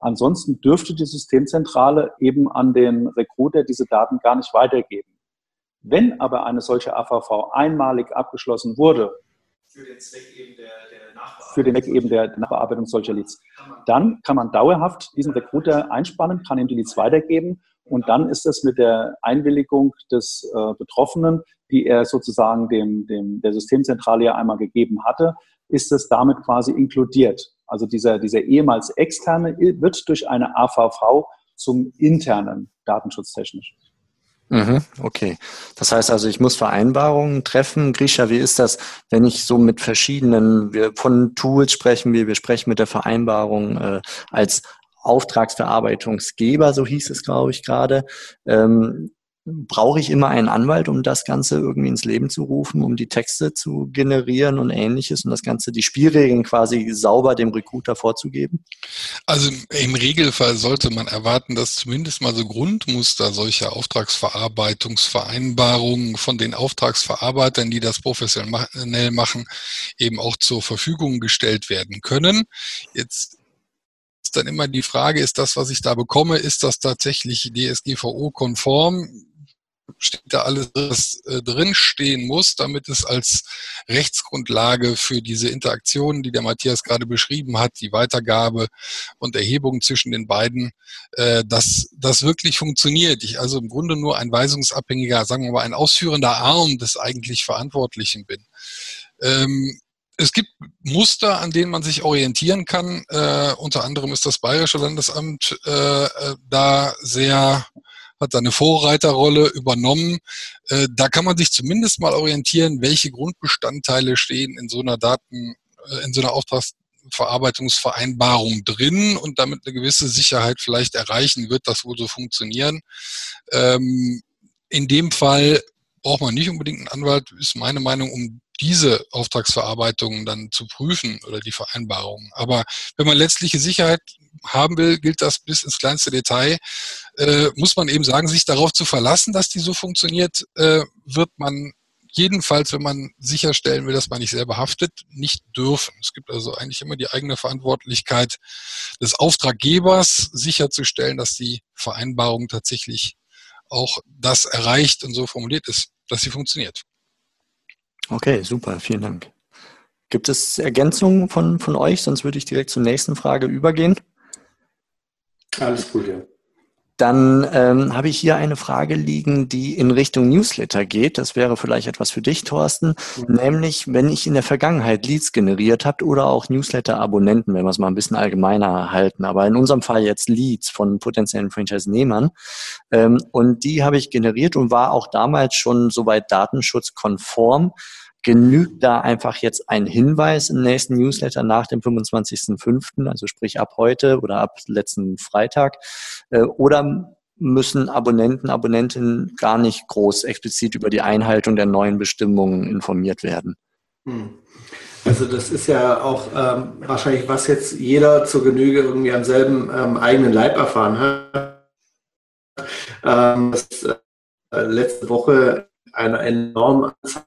Ansonsten dürfte die Systemzentrale eben an den Recruiter diese Daten gar nicht weitergeben. Wenn aber eine solche AVV einmalig abgeschlossen wurde, für den Zweck eben der, der Nachbearbeitung, für den Zweck eben der Nachbearbeitung solcher Leads, dann kann man dauerhaft diesen Recruiter einspannen, kann ihm die Leads weitergeben und dann ist es mit der Einwilligung des äh, Betroffenen, die er sozusagen dem, dem, der Systemzentrale ja einmal gegeben hatte, ist es damit quasi inkludiert. Also dieser, dieser ehemals externe wird durch eine AVV zum internen datenschutztechnisch. Mhm, okay. Das heißt also, ich muss Vereinbarungen treffen. Grisha, wie ist das, wenn ich so mit verschiedenen, wir von Tools sprechen wir, wir sprechen mit der Vereinbarung äh, als Auftragsverarbeitungsgeber, so hieß es, glaube ich, gerade. Ähm, brauche ich immer einen Anwalt, um das Ganze irgendwie ins Leben zu rufen, um die Texte zu generieren und ähnliches und das Ganze, die Spielregeln quasi sauber dem Recruiter vorzugeben? Also im Regelfall sollte man erwarten, dass zumindest mal so Grundmuster solcher Auftragsverarbeitungsvereinbarungen von den Auftragsverarbeitern, die das professionell machen, eben auch zur Verfügung gestellt werden können. Jetzt ist dann immer die Frage, ist das, was ich da bekomme, ist das tatsächlich DSGVO-konform? Steht da alles, was äh, drinstehen muss, damit es als Rechtsgrundlage für diese Interaktion, die der Matthias gerade beschrieben hat, die Weitergabe und Erhebung zwischen den beiden, äh, dass das wirklich funktioniert. Ich also im Grunde nur ein weisungsabhängiger, sagen wir mal, ein ausführender Arm des eigentlich Verantwortlichen bin. Ähm, es gibt Muster, an denen man sich orientieren kann. Äh, unter anderem ist das Bayerische Landesamt äh, äh da sehr hat seine Vorreiterrolle übernommen. Äh, da kann man sich zumindest mal orientieren, welche Grundbestandteile stehen in so einer Daten, äh, in so einer Auftragsverarbeitungsvereinbarung drin und damit eine gewisse Sicherheit vielleicht erreichen, wird das wohl so funktionieren. Ähm, in dem Fall braucht man nicht unbedingt einen Anwalt, ist meine Meinung, um diese Auftragsverarbeitungen dann zu prüfen oder die Vereinbarungen. Aber wenn man letztliche Sicherheit haben will, gilt das bis ins kleinste Detail. Äh, muss man eben sagen, sich darauf zu verlassen, dass die so funktioniert, äh, wird man jedenfalls, wenn man sicherstellen will, dass man nicht selber haftet, nicht dürfen. Es gibt also eigentlich immer die eigene Verantwortlichkeit des Auftraggebers, sicherzustellen, dass die Vereinbarung tatsächlich auch das erreicht und so formuliert ist, dass sie funktioniert. Okay, super, vielen Dank. Gibt es Ergänzungen von, von euch? Sonst würde ich direkt zur nächsten Frage übergehen. Alles gut, ja. Dann ähm, habe ich hier eine Frage liegen, die in Richtung Newsletter geht. Das wäre vielleicht etwas für dich, Thorsten. Mhm. Nämlich, wenn ich in der Vergangenheit Leads generiert habe oder auch Newsletter-Abonnenten, wenn wir es mal ein bisschen allgemeiner halten, aber in unserem Fall jetzt Leads von potenziellen Franchise-Nehmern. Ähm, und die habe ich generiert und war auch damals schon soweit datenschutzkonform genügt da einfach jetzt ein Hinweis im nächsten Newsletter nach dem 25.05., also sprich ab heute oder ab letzten Freitag, äh, oder müssen Abonnenten, Abonnentinnen gar nicht groß explizit über die Einhaltung der neuen Bestimmungen informiert werden? Hm. Also das ist ja auch ähm, wahrscheinlich, was jetzt jeder zur Genüge irgendwie am selben ähm, eigenen Leib erfahren hat. Ähm, dass, äh, letzte Woche eine enorme Anzahl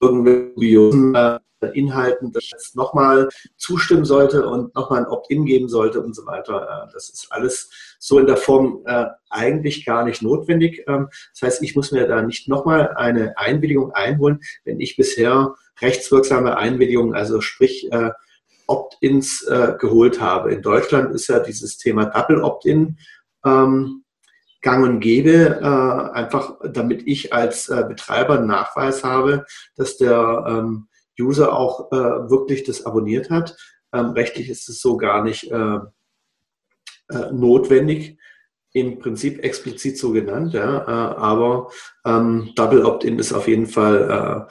irgendwelchen äh, Inhalten, das jetzt nochmal zustimmen sollte und nochmal ein Opt-in geben sollte und so weiter. Äh, das ist alles so in der Form äh, eigentlich gar nicht notwendig. Ähm, das heißt, ich muss mir da nicht nochmal eine Einwilligung einholen, wenn ich bisher rechtswirksame Einwilligungen, also sprich äh, Opt-ins äh, geholt habe. In Deutschland ist ja dieses Thema Double Opt-in ähm, gang und gäbe, äh, einfach damit ich als äh, Betreiber einen Nachweis habe, dass der ähm, User auch äh, wirklich das abonniert hat. Ähm, rechtlich ist es so gar nicht äh, äh, notwendig, im Prinzip explizit so genannt, ja, äh, aber ähm, Double Opt-in ist auf jeden Fall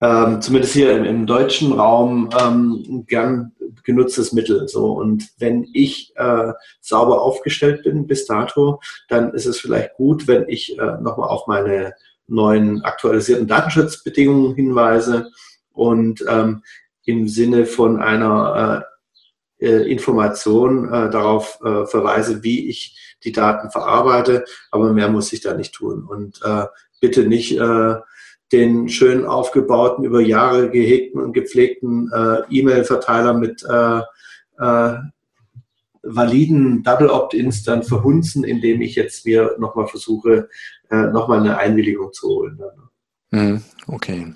ähm, zumindest hier im, im deutschen Raum ähm, gern genutztes Mittel. So und wenn ich äh, sauber aufgestellt bin bis dato, dann ist es vielleicht gut, wenn ich äh, nochmal auf meine neuen aktualisierten Datenschutzbedingungen hinweise und ähm, im Sinne von einer äh, äh Information äh, darauf äh, verweise, wie ich die Daten verarbeite, aber mehr muss ich da nicht tun. Und äh, bitte nicht äh, den schön aufgebauten, über Jahre gehegten und gepflegten äh, E-Mail-Verteiler mit äh, äh, validen Double Opt-ins dann verhunzen, indem ich jetzt mir nochmal versuche, äh, nochmal eine Einwilligung zu holen. Hm, okay.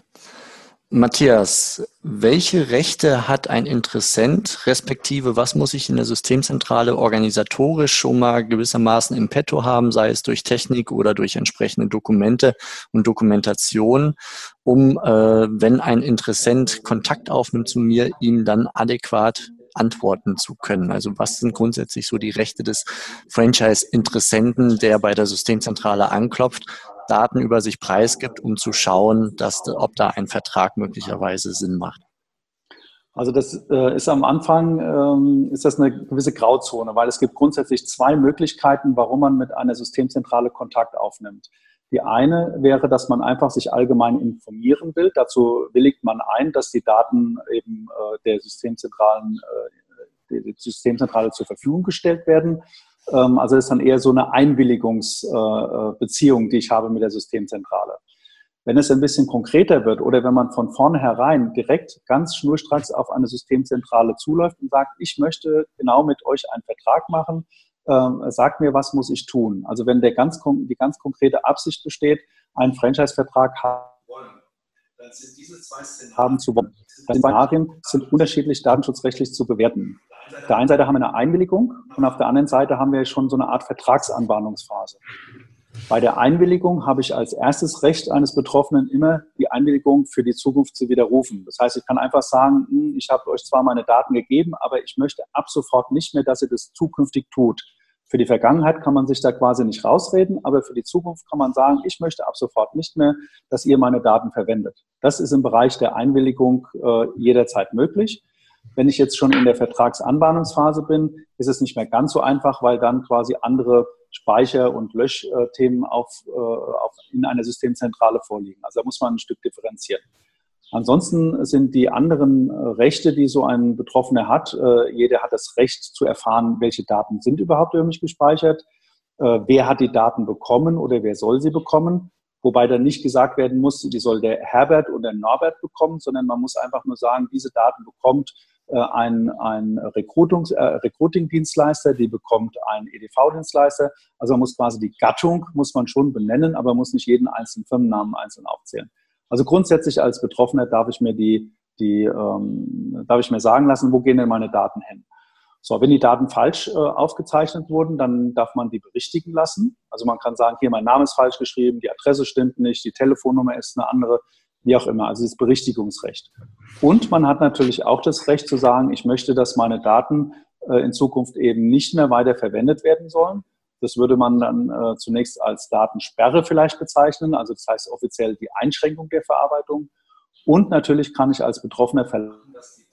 Matthias, welche Rechte hat ein Interessent, respektive was muss ich in der Systemzentrale organisatorisch schon mal gewissermaßen im Petto haben, sei es durch Technik oder durch entsprechende Dokumente und Dokumentation, um, äh, wenn ein Interessent Kontakt aufnimmt zu mir, ihm dann adäquat antworten zu können. Also was sind grundsätzlich so die Rechte des Franchise-Interessenten, der bei der Systemzentrale anklopft Daten über sich preisgibt, um zu schauen, dass, ob da ein Vertrag möglicherweise Sinn macht? Also das äh, ist am Anfang ähm, ist das eine gewisse Grauzone, weil es gibt grundsätzlich zwei Möglichkeiten, warum man mit einer Systemzentrale Kontakt aufnimmt. Die eine wäre, dass man einfach sich allgemein informieren will. Dazu willigt man ein, dass die Daten eben äh, der Systemzentralen, äh, der Systemzentrale zur Verfügung gestellt werden. Ähm, also ist dann eher so eine Einwilligungsbeziehung, die ich habe mit der Systemzentrale. Wenn es ein bisschen konkreter wird oder wenn man von vornherein direkt ganz schnurstracks auf eine Systemzentrale zuläuft und sagt, ich möchte genau mit euch einen Vertrag machen, ähm, sagt mir, was muss ich tun? Also wenn der ganz, die ganz konkrete Absicht besteht, einen Franchise-Vertrag sind diese zwei Szenarien zu Szenarien sind unterschiedlich datenschutzrechtlich zu bewerten. Auf der einen Seite haben wir eine Einwilligung und auf der anderen Seite haben wir schon so eine Art Vertragsanbahnungsphase. Bei der Einwilligung habe ich als erstes Recht eines Betroffenen immer die Einwilligung für die Zukunft zu widerrufen. Das heißt, ich kann einfach sagen, hm, ich habe euch zwar meine Daten gegeben, aber ich möchte ab sofort nicht mehr, dass ihr das zukünftig tut. Für die Vergangenheit kann man sich da quasi nicht rausreden, aber für die Zukunft kann man sagen, ich möchte ab sofort nicht mehr, dass ihr meine Daten verwendet. Das ist im Bereich der Einwilligung äh, jederzeit möglich. Wenn ich jetzt schon in der Vertragsanbahnungsphase bin, ist es nicht mehr ganz so einfach, weil dann quasi andere Speicher- und Löschthemen auf, auf, in einer Systemzentrale vorliegen. Also da muss man ein Stück differenzieren. Ansonsten sind die anderen Rechte, die so ein Betroffener hat, jeder hat das Recht zu erfahren, welche Daten sind überhaupt über mich gespeichert, wer hat die Daten bekommen oder wer soll sie bekommen wobei dann nicht gesagt werden muss, die soll der Herbert oder der Norbert bekommen, sondern man muss einfach nur sagen, diese Daten bekommt äh, ein, ein Recruiting, äh, Recruiting-Dienstleister, die bekommt ein EDV-Dienstleister. Also man muss quasi die Gattung, muss man schon benennen, aber man muss nicht jeden einzelnen Firmennamen einzeln aufzählen. Also grundsätzlich als Betroffener darf ich mir die, die ähm, darf ich mir sagen lassen, wo gehen denn meine Daten hin? So, wenn die Daten falsch äh, aufgezeichnet wurden, dann darf man die berichtigen lassen. Also man kann sagen, hier mein Name ist falsch geschrieben, die Adresse stimmt nicht, die Telefonnummer ist eine andere, wie auch immer. Also das Berichtigungsrecht. Und man hat natürlich auch das Recht zu sagen, ich möchte, dass meine Daten äh, in Zukunft eben nicht mehr weiter verwendet werden sollen. Das würde man dann äh, zunächst als Datensperre vielleicht bezeichnen. Also das heißt offiziell die Einschränkung der Verarbeitung. Und natürlich kann ich als Betroffener verlangen, dass die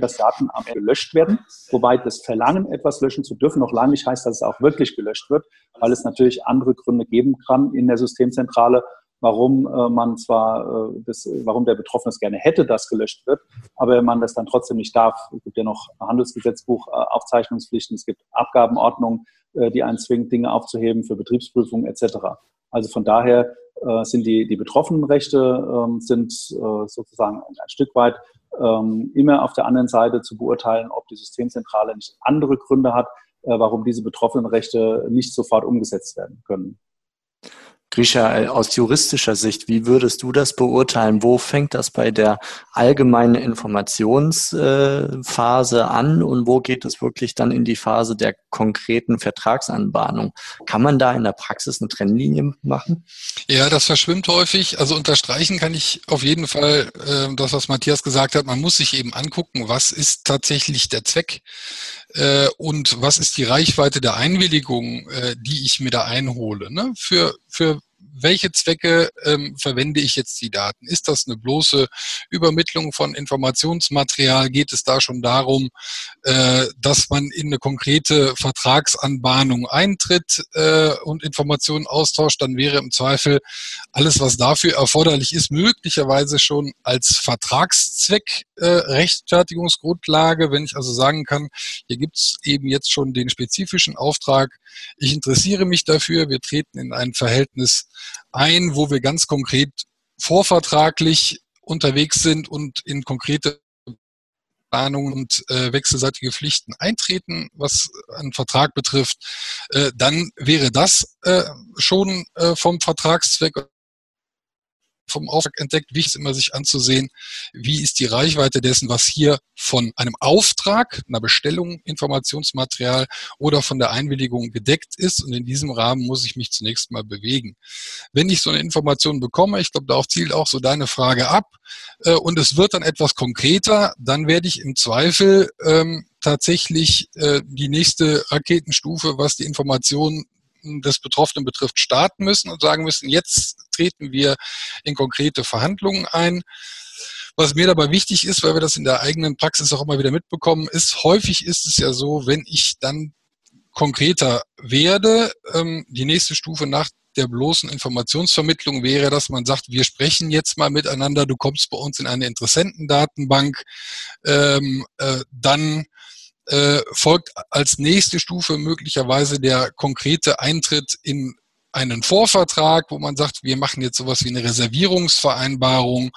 dass Daten am Ende gelöscht werden. Wobei das Verlangen, etwas löschen zu dürfen, noch lange nicht heißt, dass es auch wirklich gelöscht wird, weil es natürlich andere Gründe geben kann in der Systemzentrale, warum äh, man zwar, äh, das, warum der Betroffene es gerne hätte, dass gelöscht wird, aber man das dann trotzdem nicht darf. Es gibt ja noch Handelsgesetzbuch, äh, Aufzeichnungspflichten, es gibt Abgabenordnungen, äh, die einen zwingen, Dinge aufzuheben für Betriebsprüfungen etc. Also von daher äh, sind die, die Betroffenenrechte ähm, sind äh, sozusagen ein Stück weit ähm, immer auf der anderen Seite zu beurteilen, ob die Systemzentrale nicht andere Gründe hat, äh, warum diese betroffenen Rechte nicht sofort umgesetzt werden können. Grisha, aus juristischer Sicht, wie würdest du das beurteilen? Wo fängt das bei der allgemeinen Informationsphase an und wo geht es wirklich dann in die Phase der konkreten Vertragsanbahnung? Kann man da in der Praxis eine Trennlinie machen? Ja, das verschwimmt häufig. Also unterstreichen kann ich auf jeden Fall äh, das, was Matthias gesagt hat. Man muss sich eben angucken, was ist tatsächlich der Zweck äh, und was ist die Reichweite der Einwilligung, äh, die ich mir da einhole. Ne? Für, für welche Zwecke ähm, verwende ich jetzt die Daten? Ist das eine bloße Übermittlung von Informationsmaterial? Geht es da schon darum, äh, dass man in eine konkrete Vertragsanbahnung eintritt äh, und Informationen austauscht? Dann wäre im Zweifel alles, was dafür erforderlich ist, möglicherweise schon als Vertragszweck äh, Rechtfertigungsgrundlage, wenn ich also sagen kann, hier gibt es eben jetzt schon den spezifischen Auftrag, ich interessiere mich dafür, wir treten in ein Verhältnis ein, wo wir ganz konkret vorvertraglich unterwegs sind und in konkrete Planungen und äh, wechselseitige Pflichten eintreten, was einen Vertrag betrifft, äh, dann wäre das äh, schon äh, vom Vertragszweck vom Auftrag entdeckt. Wichtig ist immer, sich anzusehen, wie ist die Reichweite dessen, was hier von einem Auftrag, einer Bestellung, Informationsmaterial oder von der Einwilligung gedeckt ist. Und in diesem Rahmen muss ich mich zunächst mal bewegen. Wenn ich so eine Information bekomme, ich glaube, darauf zielt auch so deine Frage ab, äh, und es wird dann etwas konkreter, dann werde ich im Zweifel ähm, tatsächlich äh, die nächste Raketenstufe, was die Information des Betroffenen betrifft, starten müssen und sagen müssen, jetzt treten wir in konkrete Verhandlungen ein. Was mir dabei wichtig ist, weil wir das in der eigenen Praxis auch immer wieder mitbekommen, ist, häufig ist es ja so, wenn ich dann konkreter werde, ähm, die nächste Stufe nach der bloßen Informationsvermittlung wäre, dass man sagt, wir sprechen jetzt mal miteinander, du kommst bei uns in eine Interessentendatenbank, ähm, äh, dann äh, folgt als nächste Stufe möglicherweise der konkrete Eintritt in einen Vorvertrag, wo man sagt, wir machen jetzt sowas wie eine Reservierungsvereinbarung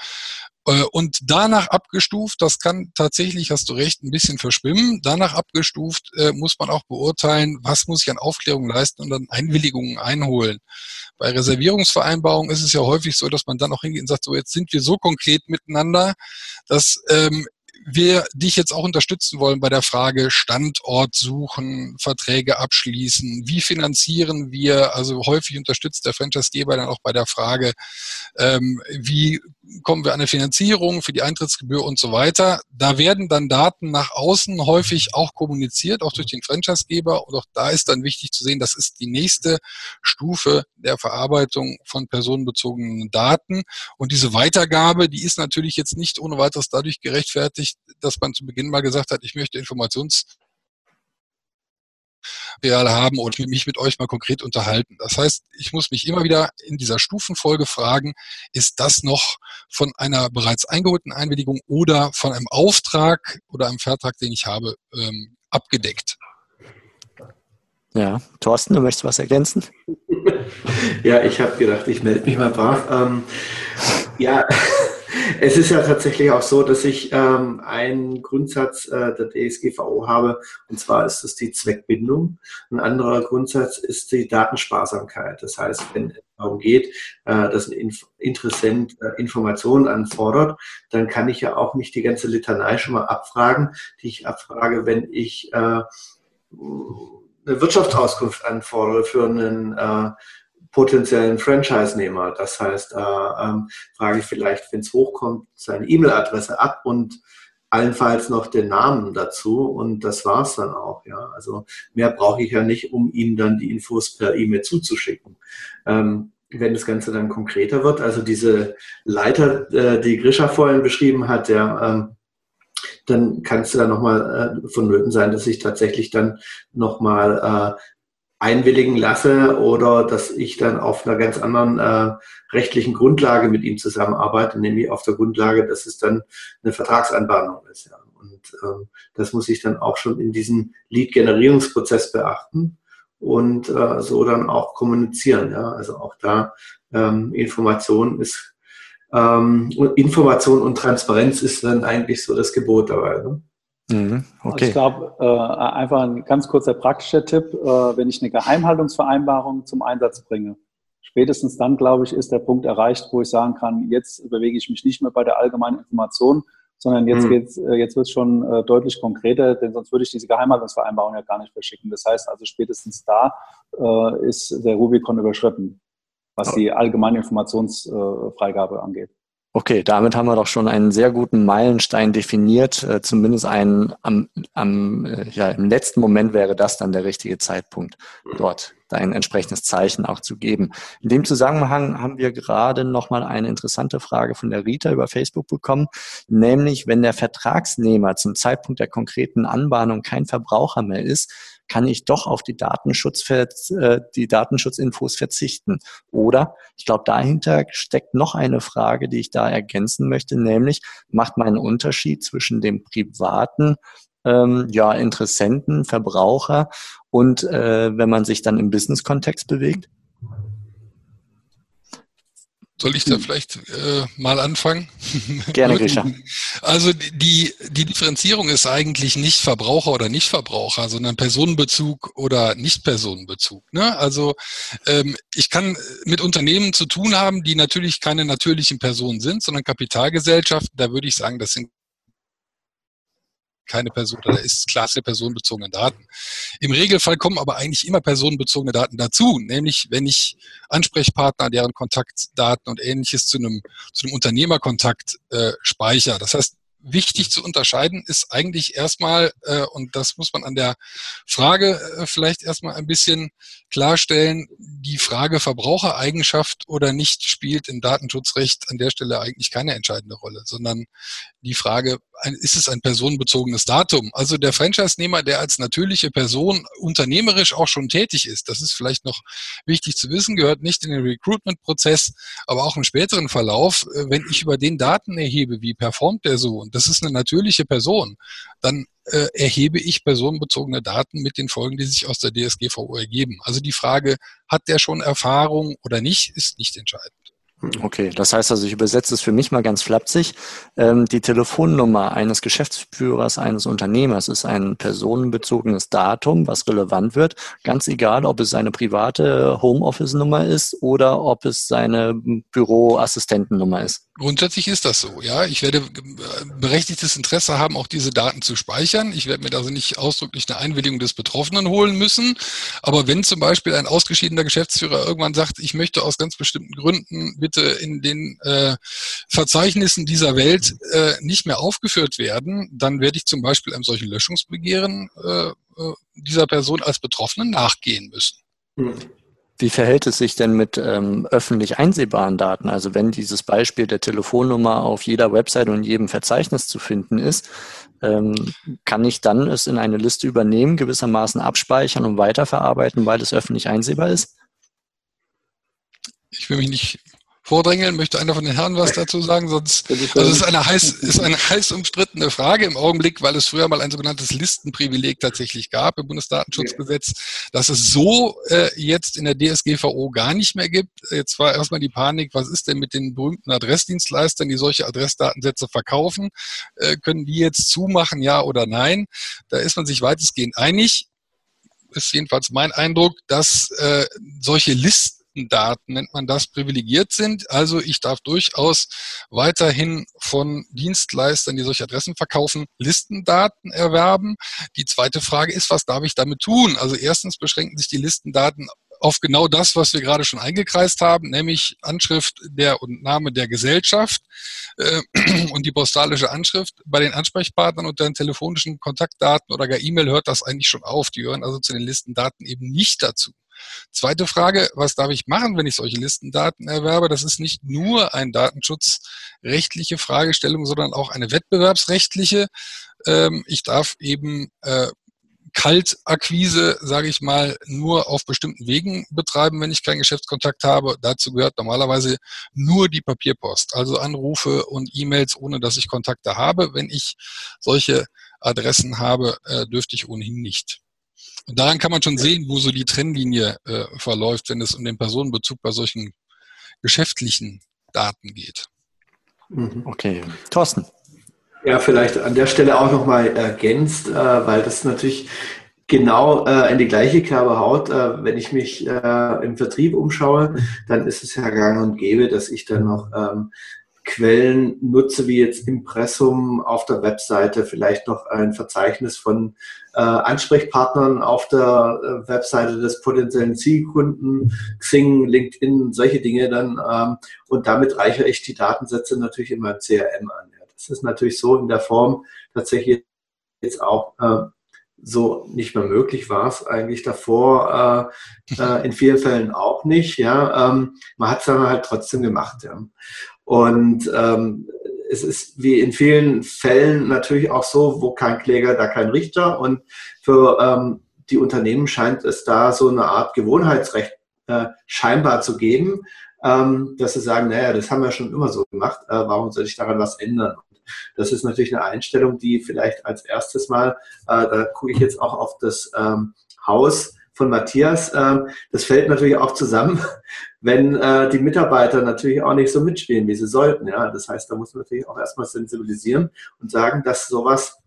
äh, und danach abgestuft, das kann tatsächlich, hast du recht, ein bisschen verschwimmen. Danach abgestuft äh, muss man auch beurteilen, was muss ich an Aufklärung leisten und dann Einwilligungen einholen. Bei Reservierungsvereinbarungen ist es ja häufig so, dass man dann auch hingeht und sagt, so jetzt sind wir so konkret miteinander, dass ähm, wir dich jetzt auch unterstützen wollen bei der Frage Standort suchen, Verträge abschließen, wie finanzieren wir, also häufig unterstützt der Franchisegeber dann auch bei der Frage, ähm, wie kommen wir an eine Finanzierung für die Eintrittsgebühr und so weiter. Da werden dann Daten nach außen häufig auch kommuniziert, auch durch den Franchisegeber. Und auch da ist dann wichtig zu sehen, das ist die nächste Stufe der Verarbeitung von personenbezogenen Daten. Und diese Weitergabe, die ist natürlich jetzt nicht ohne weiteres dadurch gerechtfertigt, dass man zu Beginn mal gesagt hat, ich möchte Informations haben und mich mit euch mal konkret unterhalten. Das heißt, ich muss mich immer wieder in dieser Stufenfolge fragen, ist das noch von einer bereits eingeholten Einwilligung oder von einem Auftrag oder einem Vertrag, den ich habe, ähm, abgedeckt? Ja, Thorsten, du möchtest was ergänzen? ja, ich habe gedacht, ich melde mich mal brav. Ähm, ja, es ist ja tatsächlich auch so, dass ich ähm, einen Grundsatz äh, der DSGVO habe, und zwar ist es die Zweckbindung. Ein anderer Grundsatz ist die Datensparsamkeit. Das heißt, wenn es darum geht, äh, dass ein Inf Interessent äh, Informationen anfordert, dann kann ich ja auch nicht die ganze Litanei schon mal abfragen, die ich abfrage, wenn ich äh, eine Wirtschaftsauskunft anfordere für einen äh, potenziellen Franchise-Nehmer. Das heißt, äh, ähm, frage ich vielleicht, wenn es hochkommt, seine E-Mail-Adresse ab und allenfalls noch den Namen dazu und das war's dann auch. Ja, also mehr brauche ich ja nicht, um ihm dann die Infos per E-Mail zuzuschicken. Ähm, wenn das Ganze dann konkreter wird, also diese Leiter, äh, die Grisha vorhin beschrieben hat, ja, ähm, dann kannst du da nochmal äh, vonnöten sein, dass ich tatsächlich dann nochmal äh, einwilligen lasse oder dass ich dann auf einer ganz anderen äh, rechtlichen Grundlage mit ihm zusammenarbeite, nämlich auf der Grundlage, dass es dann eine Vertragsanbahnung ist. Ja. Und ähm, das muss ich dann auch schon in diesem Lead-Generierungsprozess beachten und äh, so dann auch kommunizieren. Ja. Also auch da ähm, Information ist ähm, Information und Transparenz ist dann eigentlich so das Gebot dabei. Ne? Mhm, okay. Also ich glaube, äh, einfach ein ganz kurzer praktischer Tipp, äh, wenn ich eine Geheimhaltungsvereinbarung zum Einsatz bringe, spätestens dann, glaube ich, ist der Punkt erreicht, wo ich sagen kann, jetzt bewege ich mich nicht mehr bei der allgemeinen Information, sondern jetzt, mhm. geht's, äh, jetzt wird es schon äh, deutlich konkreter, denn sonst würde ich diese Geheimhaltungsvereinbarung ja gar nicht verschicken. Das heißt also, spätestens da äh, ist der Rubikon überschritten, was die allgemeine Informationsfreigabe angeht. Okay, damit haben wir doch schon einen sehr guten Meilenstein definiert. Äh, zumindest einen am, am äh, ja, im letzten Moment wäre das dann der richtige Zeitpunkt, dort ein entsprechendes Zeichen auch zu geben. In dem Zusammenhang haben wir gerade nochmal eine interessante Frage von der Rita über Facebook bekommen, nämlich wenn der Vertragsnehmer zum Zeitpunkt der konkreten Anbahnung kein Verbraucher mehr ist, kann ich doch auf die, Datenschutz, äh, die Datenschutzinfos verzichten. Oder ich glaube, dahinter steckt noch eine Frage, die ich da ergänzen möchte, nämlich macht man einen Unterschied zwischen dem privaten ähm, ja, Interessenten, Verbraucher und äh, wenn man sich dann im Business-Kontext bewegt? Soll ich da vielleicht äh, mal anfangen? Gerne, Grisha. Also die, die Differenzierung ist eigentlich nicht Verbraucher oder Nichtverbraucher, sondern Personenbezug oder Nicht-Personenbezug. Ne? Also ähm, ich kann mit Unternehmen zu tun haben, die natürlich keine natürlichen Personen sind, sondern Kapitalgesellschaften. Da würde ich sagen, das sind keine Person oder ist Klasse personenbezogene Daten. Im Regelfall kommen aber eigentlich immer personenbezogene Daten dazu, nämlich wenn ich Ansprechpartner, deren Kontaktdaten und ähnliches zu einem, zu einem Unternehmerkontakt äh, speichere. Das heißt, wichtig zu unterscheiden ist eigentlich erstmal, äh, und das muss man an der Frage äh, vielleicht erstmal ein bisschen klarstellen, die Frage Verbrauchereigenschaft oder nicht spielt im Datenschutzrecht an der Stelle eigentlich keine entscheidende Rolle, sondern die Frage, ist es ein personenbezogenes Datum? Also der Franchise-Nehmer, der als natürliche Person unternehmerisch auch schon tätig ist, das ist vielleicht noch wichtig zu wissen, gehört nicht in den Recruitment-Prozess, aber auch im späteren Verlauf, äh, wenn ich über den Daten erhebe, wie performt der so, und das ist eine natürliche Person, dann äh, erhebe ich personenbezogene Daten mit den Folgen, die sich aus der DSGVO ergeben. Also die Frage, hat der schon Erfahrung oder nicht, ist nicht entscheidend. Okay, das heißt also, ich übersetze es für mich mal ganz flapsig. Ähm, die Telefonnummer eines Geschäftsführers, eines Unternehmers ist ein personenbezogenes Datum, was relevant wird. Ganz egal, ob es seine private Homeoffice-Nummer ist oder ob es seine Büroassistentennummer ist. Grundsätzlich ist das so, ja. Ich werde berechtigtes Interesse haben, auch diese Daten zu speichern. Ich werde mir also nicht ausdrücklich eine Einwilligung des Betroffenen holen müssen. Aber wenn zum Beispiel ein ausgeschiedener Geschäftsführer irgendwann sagt, ich möchte aus ganz bestimmten Gründen bitte in den äh, Verzeichnissen dieser Welt äh, nicht mehr aufgeführt werden, dann werde ich zum Beispiel einem solchen Löschungsbegehren äh, äh dieser Person als Betroffenen nachgehen müssen. Hm. Wie verhält es sich denn mit ähm, öffentlich einsehbaren Daten? Also wenn dieses Beispiel der Telefonnummer auf jeder Website und jedem Verzeichnis zu finden ist, ähm, kann ich dann es in eine Liste übernehmen, gewissermaßen abspeichern und weiterverarbeiten, weil es öffentlich einsehbar ist? Ich will mich nicht vordrängeln. Möchte einer von den Herren was dazu sagen? Sonst, also es ist eine heiß, ist eine heiß umstrittene Frage im Augenblick, weil es früher mal ein sogenanntes Listenprivileg tatsächlich gab im Bundesdatenschutzgesetz, dass es so äh, jetzt in der DSGVO gar nicht mehr gibt. Jetzt war erstmal die Panik, was ist denn mit den berühmten Adressdienstleistern, die solche Adressdatensätze verkaufen? Äh, können die jetzt zumachen, ja oder nein? Da ist man sich weitestgehend einig ist jedenfalls mein Eindruck, dass äh, solche Listen Daten nennt man das, privilegiert sind. Also ich darf durchaus weiterhin von Dienstleistern, die solche Adressen verkaufen, Listendaten erwerben. Die zweite Frage ist, was darf ich damit tun? Also erstens beschränken sich die Listendaten auf genau das, was wir gerade schon eingekreist haben, nämlich Anschrift der und Name der Gesellschaft äh, und die postalische Anschrift. Bei den Ansprechpartnern und den telefonischen Kontaktdaten oder gar E-Mail hört das eigentlich schon auf. Die hören also zu den Listendaten eben nicht dazu. Zweite Frage, was darf ich machen, wenn ich solche Listendaten erwerbe? Das ist nicht nur eine datenschutzrechtliche Fragestellung, sondern auch eine wettbewerbsrechtliche. Ähm, ich darf eben äh, Kaltakquise, sage ich mal, nur auf bestimmten Wegen betreiben, wenn ich keinen Geschäftskontakt habe. Dazu gehört normalerweise nur die Papierpost, also Anrufe und E-Mails, ohne dass ich Kontakte habe. Wenn ich solche Adressen habe, äh, dürfte ich ohnehin nicht. Und daran kann man schon sehen, wo so die Trennlinie äh, verläuft, wenn es um den Personenbezug bei solchen geschäftlichen Daten geht. Mhm. Okay. Thorsten. Ja, vielleicht an der Stelle auch nochmal ergänzt, äh, weil das natürlich genau äh, in die gleiche Kerbe haut. Äh, wenn ich mich äh, im Vertrieb umschaue, dann ist es ja gang und gäbe, dass ich dann noch ähm, Quellen nutze, wie jetzt Impressum auf der Webseite, vielleicht noch ein Verzeichnis von äh, Ansprechpartnern auf der äh, Webseite des potenziellen Zielkunden, Xing, LinkedIn, solche Dinge dann. Ähm, und damit reichere ich die Datensätze natürlich in meinem CRM an. Ja. Das ist natürlich so in der Form tatsächlich jetzt auch äh, so nicht mehr möglich war es eigentlich davor äh, äh, in vielen Fällen auch nicht. Ja, ähm, man hat es dann halt trotzdem gemacht. Ja. Und ähm, es ist wie in vielen Fällen natürlich auch so, wo kein Kläger, da kein Richter. Und für ähm, die Unternehmen scheint es da so eine Art Gewohnheitsrecht äh, scheinbar zu geben, ähm, dass sie sagen, naja, das haben wir schon immer so gemacht, äh, warum soll ich daran was ändern? Das ist natürlich eine Einstellung, die vielleicht als erstes Mal, äh, da gucke ich jetzt auch auf das ähm, Haus von Matthias, ähm, das fällt natürlich auch zusammen, wenn äh, die Mitarbeiter natürlich auch nicht so mitspielen, wie sie sollten. Ja? Das heißt, da muss man natürlich auch erstmal sensibilisieren und sagen, dass sowas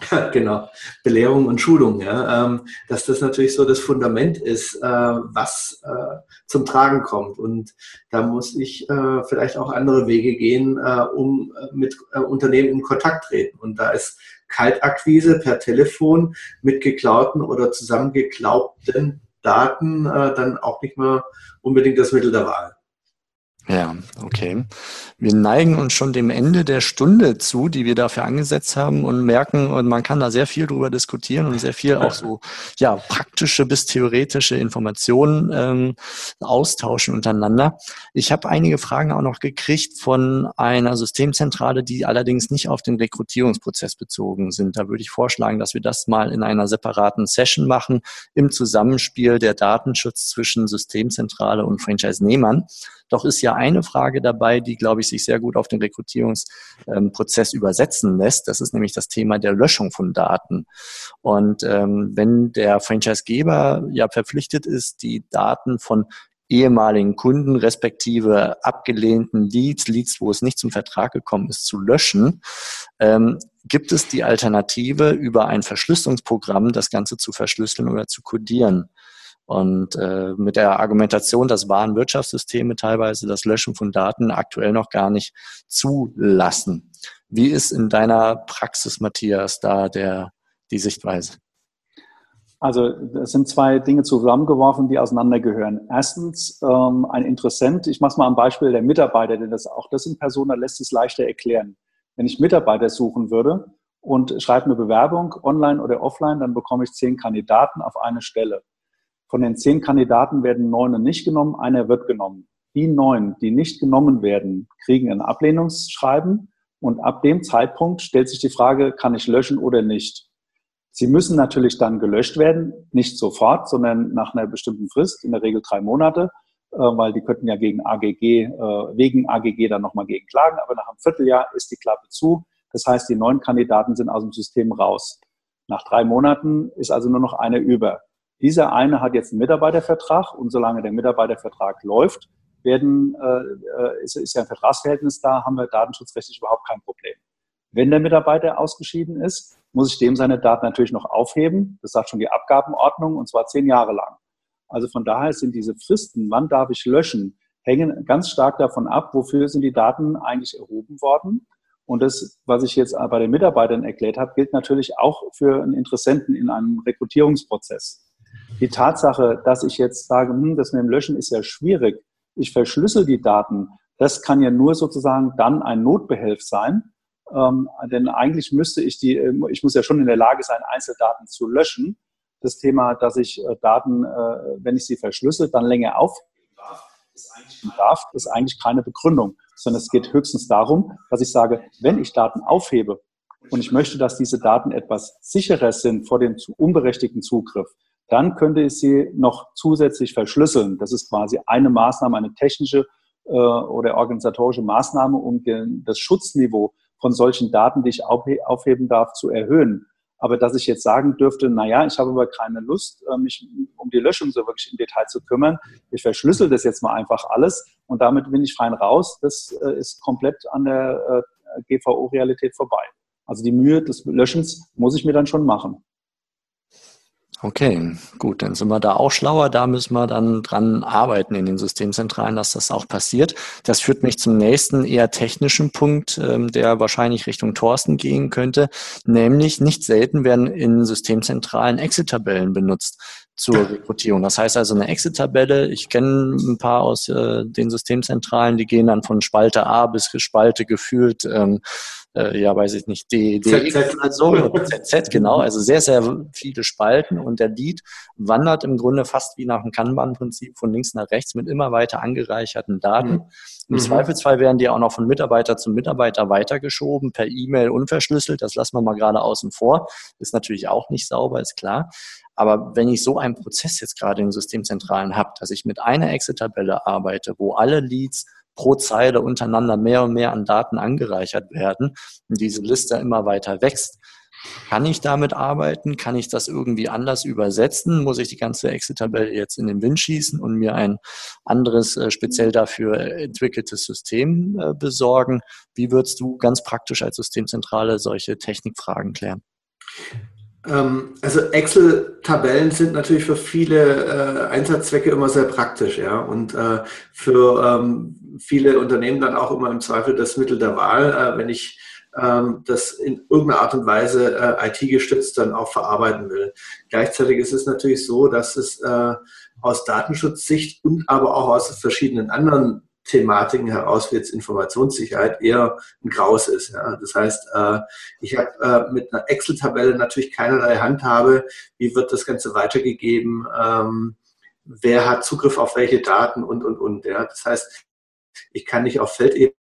genau, Belehrung und Schulung, ja, ähm, dass das natürlich so das Fundament ist, äh, was äh, zum Tragen kommt. Und da muss ich äh, vielleicht auch andere Wege gehen, äh, um äh, mit Unternehmen in Kontakt treten. Und da ist Kaltakquise per Telefon mit geklauten oder zusammengeklaubten Daten dann auch nicht mehr unbedingt das Mittel der Wahl. Ja, okay. Wir neigen uns schon dem Ende der Stunde zu, die wir dafür angesetzt haben und merken, und man kann da sehr viel drüber diskutieren und sehr viel auch so, ja, praktische bis theoretische Informationen ähm, austauschen untereinander. Ich habe einige Fragen auch noch gekriegt von einer Systemzentrale, die allerdings nicht auf den Rekrutierungsprozess bezogen sind. Da würde ich vorschlagen, dass wir das mal in einer separaten Session machen, im Zusammenspiel der Datenschutz zwischen Systemzentrale und Franchise-Nehmern. Doch ist ja eine Frage dabei, die, glaube ich, sich sehr gut auf den Rekrutierungsprozess übersetzen lässt. Das ist nämlich das Thema der Löschung von Daten. Und ähm, wenn der Franchisegeber ja verpflichtet ist, die Daten von ehemaligen Kunden respektive abgelehnten Leads, Leads, wo es nicht zum Vertrag gekommen ist, zu löschen, ähm, gibt es die Alternative, über ein Verschlüsselungsprogramm das Ganze zu verschlüsseln oder zu codieren. Und äh, mit der Argumentation, dass Warenwirtschaftssysteme teilweise das Löschen von Daten aktuell noch gar nicht zulassen. Wie ist in deiner Praxis, Matthias, da der, die Sichtweise? Also es sind zwei Dinge zusammengeworfen, die auseinandergehören. Erstens, ähm, ein Interessent, ich mache es mal am Beispiel der Mitarbeiter, denn das, auch das in Persona lässt es leichter erklären. Wenn ich Mitarbeiter suchen würde und schreibe eine Bewerbung online oder offline, dann bekomme ich zehn Kandidaten auf eine Stelle. Von den zehn Kandidaten werden neun nicht genommen, einer wird genommen. Die neun, die nicht genommen werden, kriegen ein Ablehnungsschreiben und ab dem Zeitpunkt stellt sich die Frage, kann ich löschen oder nicht? Sie müssen natürlich dann gelöscht werden, nicht sofort, sondern nach einer bestimmten Frist, in der Regel drei Monate, äh, weil die könnten ja gegen AGG, äh, wegen AGG dann nochmal gegen klagen, aber nach einem Vierteljahr ist die Klappe zu. Das heißt, die neuen Kandidaten sind aus dem System raus. Nach drei Monaten ist also nur noch eine über. Dieser eine hat jetzt einen Mitarbeitervertrag und solange der Mitarbeitervertrag läuft, werden, äh, ist, ist ja ein Vertragsverhältnis da, haben wir datenschutzrechtlich überhaupt kein Problem. Wenn der Mitarbeiter ausgeschieden ist, muss ich dem seine Daten natürlich noch aufheben. Das sagt schon die Abgabenordnung und zwar zehn Jahre lang. Also von daher sind diese Fristen, wann darf ich löschen, hängen ganz stark davon ab, wofür sind die Daten eigentlich erhoben worden. Und das, was ich jetzt bei den Mitarbeitern erklärt habe, gilt natürlich auch für einen Interessenten in einem Rekrutierungsprozess. Die Tatsache, dass ich jetzt sage, hm, das mit dem Löschen ist ja schwierig, ich verschlüssel die Daten, das kann ja nur sozusagen dann ein Notbehelf sein, ähm, denn eigentlich müsste ich die, äh, ich muss ja schon in der Lage sein, Einzeldaten zu löschen. Das Thema, dass ich äh, Daten, äh, wenn ich sie verschlüssel, dann länger aufheben darf, ist eigentlich, darf, ist eigentlich keine Begründung, sondern es geht höchstens darum, dass ich sage, wenn ich Daten aufhebe und ich möchte, dass diese Daten etwas sicherer sind vor dem unberechtigten Zugriff, dann könnte ich sie noch zusätzlich verschlüsseln. Das ist quasi eine Maßnahme, eine technische äh, oder organisatorische Maßnahme, um den, das Schutzniveau von solchen Daten, die ich aufheben darf, zu erhöhen. Aber dass ich jetzt sagen dürfte, na ja, ich habe aber keine Lust, äh, mich um die Löschung so wirklich im Detail zu kümmern. Ich verschlüssel das jetzt mal einfach alles und damit bin ich fein raus. Das äh, ist komplett an der äh, GVO-Realität vorbei. Also die Mühe des Löschens muss ich mir dann schon machen. Okay, gut, dann sind wir da auch schlauer. Da müssen wir dann dran arbeiten in den Systemzentralen, dass das auch passiert. Das führt mich zum nächsten eher technischen Punkt, ähm, der wahrscheinlich Richtung Thorsten gehen könnte. Nämlich nicht selten werden in Systemzentralen Exit-Tabellen benutzt zur Rekrutierung. Das heißt also eine Exit-Tabelle, ich kenne ein paar aus äh, den Systemzentralen, die gehen dann von Spalte A bis Spalte gefühlt ähm, äh, ja, weiß ich nicht, D, D ZZ. so, ZZ, genau, also sehr, sehr viele Spalten und der Lead wandert im Grunde fast wie nach dem Kanban-Prinzip von links nach rechts mit immer weiter angereicherten Daten. Mhm. Im mhm. Zweifelsfall werden die auch noch von Mitarbeiter zu Mitarbeiter weitergeschoben, per E-Mail unverschlüsselt, das lassen wir mal gerade außen vor, ist natürlich auch nicht sauber, ist klar. Aber wenn ich so einen Prozess jetzt gerade in Systemzentralen habe, dass ich mit einer Excel-Tabelle arbeite, wo alle Leads pro Zeile untereinander mehr und mehr an Daten angereichert werden und diese Liste immer weiter wächst. Kann ich damit arbeiten? Kann ich das irgendwie anders übersetzen? Muss ich die ganze Excel-Tabelle jetzt in den Wind schießen und mir ein anderes, äh, speziell dafür entwickeltes System äh, besorgen? Wie würdest du ganz praktisch als Systemzentrale solche Technikfragen klären? Ähm, also Excel-Tabellen sind natürlich für viele äh, Einsatzzwecke immer sehr praktisch, ja, und äh, für ähm, viele Unternehmen dann auch immer im Zweifel das Mittel der Wahl, äh, wenn ich das in irgendeiner Art und Weise äh, IT-gestützt dann auch verarbeiten will. Gleichzeitig ist es natürlich so, dass es äh, aus Datenschutzsicht und aber auch aus verschiedenen anderen Thematiken heraus, wie jetzt Informationssicherheit, eher ein Graus ist. Ja. Das heißt, äh, ich habe äh, mit einer Excel-Tabelle natürlich keinerlei Handhabe, wie wird das Ganze weitergegeben, ähm, wer hat Zugriff auf welche Daten und, und, und. Ja. Das heißt, ich kann nicht auf Feldebene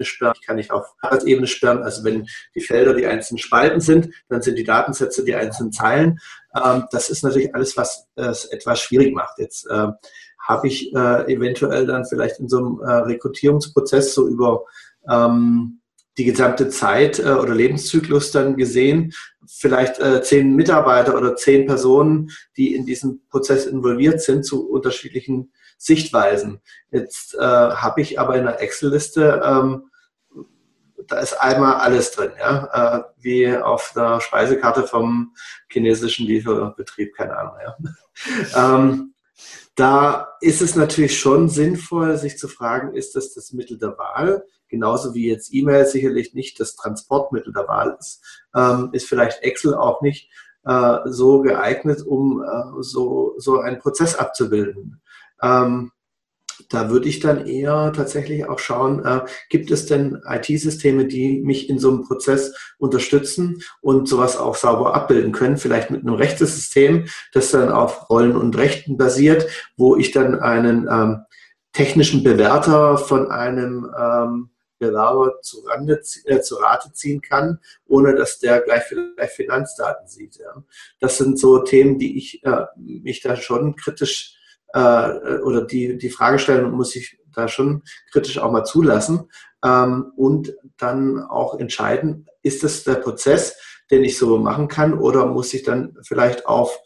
sperren, ich kann nicht auf Ebene sperren. Also wenn die Felder die einzelnen Spalten sind, dann sind die Datensätze die einzelnen Zeilen. Ähm, das ist natürlich alles, was es etwas schwierig macht. Jetzt äh, habe ich äh, eventuell dann vielleicht in so einem äh, Rekrutierungsprozess so über ähm, die gesamte Zeit äh, oder Lebenszyklus dann gesehen, vielleicht zehn Mitarbeiter oder zehn Personen, die in diesem Prozess involviert sind, zu unterschiedlichen Sichtweisen. Jetzt äh, habe ich aber in der Excel-Liste, ähm, da ist einmal alles drin, ja, äh, wie auf der Speisekarte vom chinesischen Lieferbetrieb, keine Ahnung, ja. ähm, da ist es natürlich schon sinnvoll, sich zu fragen, ist das das Mittel der Wahl? Genauso wie jetzt E-Mail sicherlich nicht das Transportmittel der Wahl ist, ähm, ist vielleicht Excel auch nicht äh, so geeignet, um äh, so, so einen Prozess abzubilden. Ähm, da würde ich dann eher tatsächlich auch schauen, äh, gibt es denn IT-Systeme, die mich in so einem Prozess unterstützen und sowas auch sauber abbilden können, vielleicht mit einem Rechtssystem, das dann auf Rollen und Rechten basiert, wo ich dann einen ähm, technischen Bewerter von einem ähm, Bewerber zu, Rande, äh, zu Rate ziehen kann, ohne dass der gleich vielleicht Finanzdaten sieht. Ja. Das sind so Themen, die ich äh, mich da schon kritisch äh, oder die, die Fragestellung muss ich da schon kritisch auch mal zulassen ähm, und dann auch entscheiden, ist das der Prozess, den ich so machen kann oder muss ich dann vielleicht auf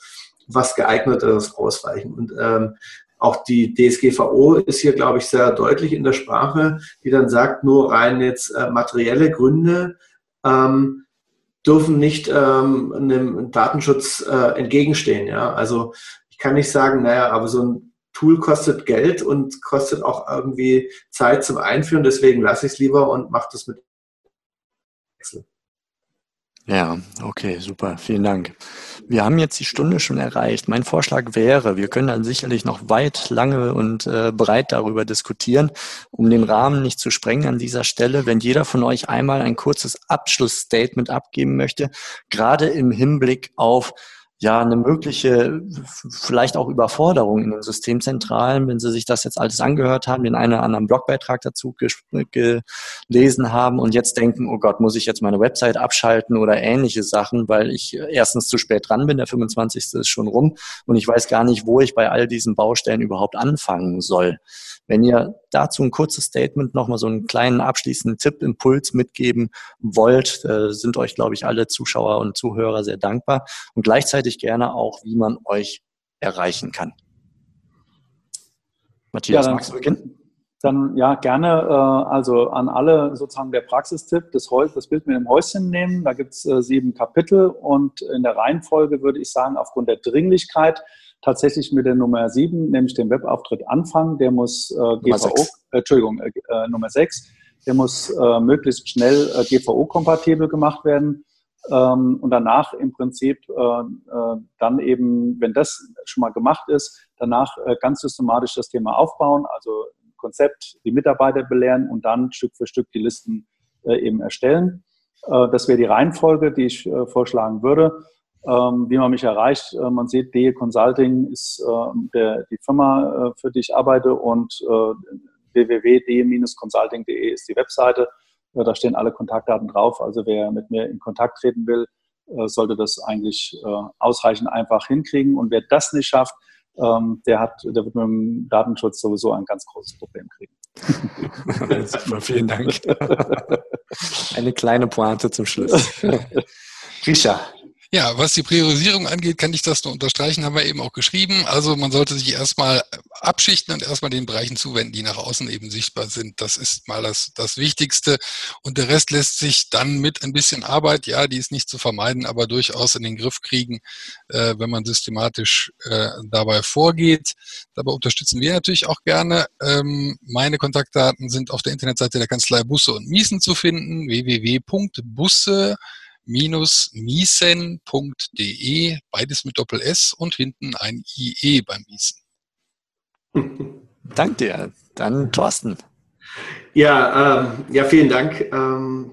was geeigneteres ausweichen? Und ähm, auch die DSGVO ist hier, glaube ich, sehr deutlich in der Sprache, die dann sagt, nur rein jetzt äh, materielle Gründe ähm, dürfen nicht ähm, einem Datenschutz äh, entgegenstehen. Ja? Also ich kann nicht sagen, naja, aber so ein Tool kostet Geld und kostet auch irgendwie Zeit zum Einführen, deswegen lasse ich es lieber und mache das mit Excel. Ja, okay, super. Vielen Dank. Wir haben jetzt die Stunde schon erreicht. Mein Vorschlag wäre, wir können dann sicherlich noch weit, lange und äh, breit darüber diskutieren, um den Rahmen nicht zu sprengen an dieser Stelle. Wenn jeder von euch einmal ein kurzes Abschlussstatement abgeben möchte, gerade im Hinblick auf ja eine mögliche vielleicht auch Überforderung in den Systemzentralen, wenn Sie sich das jetzt alles angehört haben, den einen oder anderen Blogbeitrag dazu gelesen haben und jetzt denken, oh Gott, muss ich jetzt meine Website abschalten oder ähnliche Sachen, weil ich erstens zu spät dran bin, der 25. ist schon rum und ich weiß gar nicht, wo ich bei all diesen Baustellen überhaupt anfangen soll. Wenn ihr dazu ein kurzes Statement, nochmal so einen kleinen abschließenden Tipp, Impuls mitgeben wollt, äh, sind euch, glaube ich, alle Zuschauer und Zuhörer sehr dankbar und gleichzeitig gerne auch, wie man euch erreichen kann. Matthias, ja, magst du beginnen? Dann ja, gerne äh, also an alle sozusagen der Praxistipp, das, Häus das Bild mit dem Häuschen nehmen. Da gibt es äh, sieben Kapitel und in der Reihenfolge würde ich sagen, aufgrund der Dringlichkeit tatsächlich mit der Nummer 7, nämlich dem Webauftritt anfangen. Der muss äh, GVO, äh, Entschuldigung, äh, äh, Nummer 6, der muss möglichst schnell GVO-kompatibel gemacht werden. Ähm, und danach im Prinzip äh, äh, dann eben, wenn das schon mal gemacht ist, danach äh, ganz systematisch das Thema aufbauen, also Konzept, die Mitarbeiter belehren und dann Stück für Stück die Listen äh, eben erstellen. Äh, das wäre die Reihenfolge, die ich äh, vorschlagen würde ähm, wie man mich erreicht. Man sieht, DE Consulting ist äh, der, die Firma, für die ich arbeite und www.de-consulting.de ist die Webseite. Da stehen alle Kontaktdaten drauf. Also wer mit mir in Kontakt treten will, äh, sollte das eigentlich äh, ausreichend einfach hinkriegen. Und wer das nicht schafft, ähm, der, hat, der wird mit dem Datenschutz sowieso ein ganz großes Problem kriegen. Super, vielen Dank. Eine kleine Pointe zum Schluss. Grisha, ja, was die Priorisierung angeht, kann ich das nur unterstreichen, haben wir eben auch geschrieben. Also man sollte sich erstmal abschichten und erstmal den Bereichen zuwenden, die nach außen eben sichtbar sind. Das ist mal das, das Wichtigste. Und der Rest lässt sich dann mit ein bisschen Arbeit, ja, die ist nicht zu vermeiden, aber durchaus in den Griff kriegen, äh, wenn man systematisch äh, dabei vorgeht. Dabei unterstützen wir natürlich auch gerne. Ähm, meine Kontaktdaten sind auf der Internetseite der Kanzlei Busse und Miesen zu finden, www.busse miesen.de, beides mit Doppel S und hinten ein IE beim Miesen. Dank dir. Dann Thorsten. Ja, ähm, ja, vielen Dank ähm,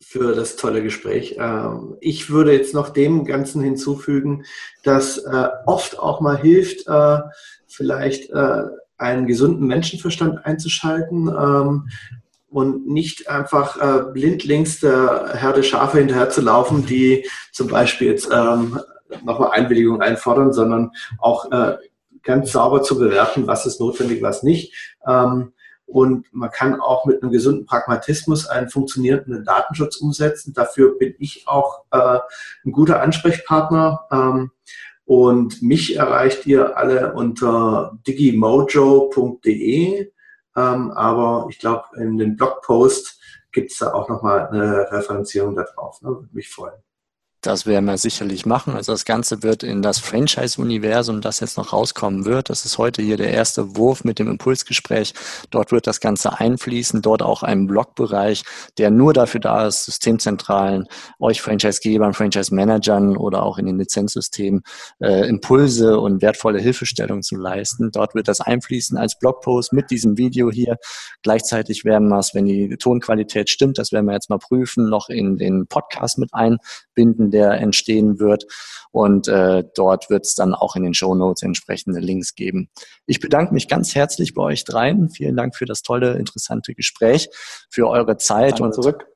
für das tolle Gespräch. Ähm, ich würde jetzt noch dem Ganzen hinzufügen, dass äh, oft auch mal hilft, äh, vielleicht äh, einen gesunden Menschenverstand einzuschalten ähm, und nicht einfach äh, blindlings der Herde Schafe hinterher zu laufen, die zum Beispiel jetzt ähm, nochmal Einwilligung einfordern, sondern auch äh, ganz sauber zu bewerten, was ist notwendig, was nicht. Ähm, und man kann auch mit einem gesunden Pragmatismus einen funktionierenden Datenschutz umsetzen. Dafür bin ich auch äh, ein guter Ansprechpartner. Ähm, und mich erreicht ihr alle unter digimojo.de. Ähm, aber ich glaube, in dem Blogpost gibt es da auch nochmal eine Referenzierung darauf. Ne? Würde mich freuen. Das werden wir sicherlich machen. Also das Ganze wird in das Franchise-Universum, das jetzt noch rauskommen wird. Das ist heute hier der erste Wurf mit dem Impulsgespräch. Dort wird das Ganze einfließen. Dort auch ein Blogbereich, der nur dafür da ist, Systemzentralen, euch Franchise-Gebern, Franchise-Managern oder auch in den Lizenzsystemen äh, Impulse und wertvolle Hilfestellung zu leisten. Dort wird das einfließen als Blogpost mit diesem Video hier. Gleichzeitig werden wir es, wenn die Tonqualität stimmt, das werden wir jetzt mal prüfen, noch in den Podcast mit einbinden der entstehen wird. Und äh, dort wird es dann auch in den Show Notes entsprechende Links geben. Ich bedanke mich ganz herzlich bei euch dreien. Vielen Dank für das tolle, interessante Gespräch, für eure Zeit Danke und zurück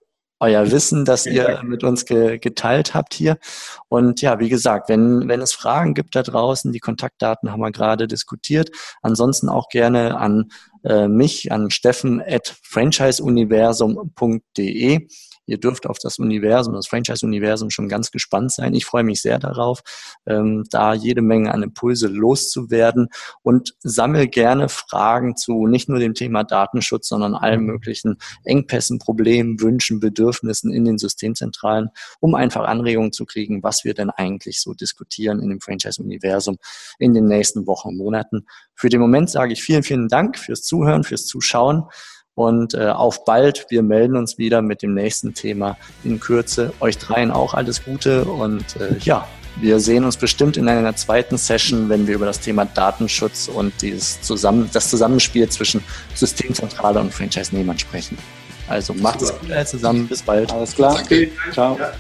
euer Wissen, das ihr mit uns ge geteilt habt hier. Und ja, wie gesagt, wenn, wenn es Fragen gibt da draußen, die Kontaktdaten haben wir gerade diskutiert. Ansonsten auch gerne an äh, mich, an steffen at franchiseuniversum.de. Ihr dürft auf das Universum, das Franchise-Universum schon ganz gespannt sein. Ich freue mich sehr darauf, ähm, da jede Menge an Impulse loszuwerden und sammel gerne Fragen zu nicht nur dem Thema Datenschutz, sondern allen möglichen Engpässen, Problemen, Wünschen, Bedürfnissen in den Systemzentralen, um einfach Anregungen zu kriegen, was wir denn eigentlich so diskutieren in dem Franchise-Universum in den nächsten Wochen und Monaten. Für den Moment sage ich vielen, vielen Dank fürs Zuhören, fürs Zuschauen. Und äh, auf bald, wir melden uns wieder mit dem nächsten Thema in Kürze. Euch dreien auch alles Gute und äh, ja, wir sehen uns bestimmt in einer zweiten Session, wenn wir über das Thema Datenschutz und dieses Zusammen das Zusammenspiel zwischen Systemzentrale und Franchise-Nehmern sprechen. Also macht es gut zusammen, bis bald. Alles klar. Danke. Ciao. Ja,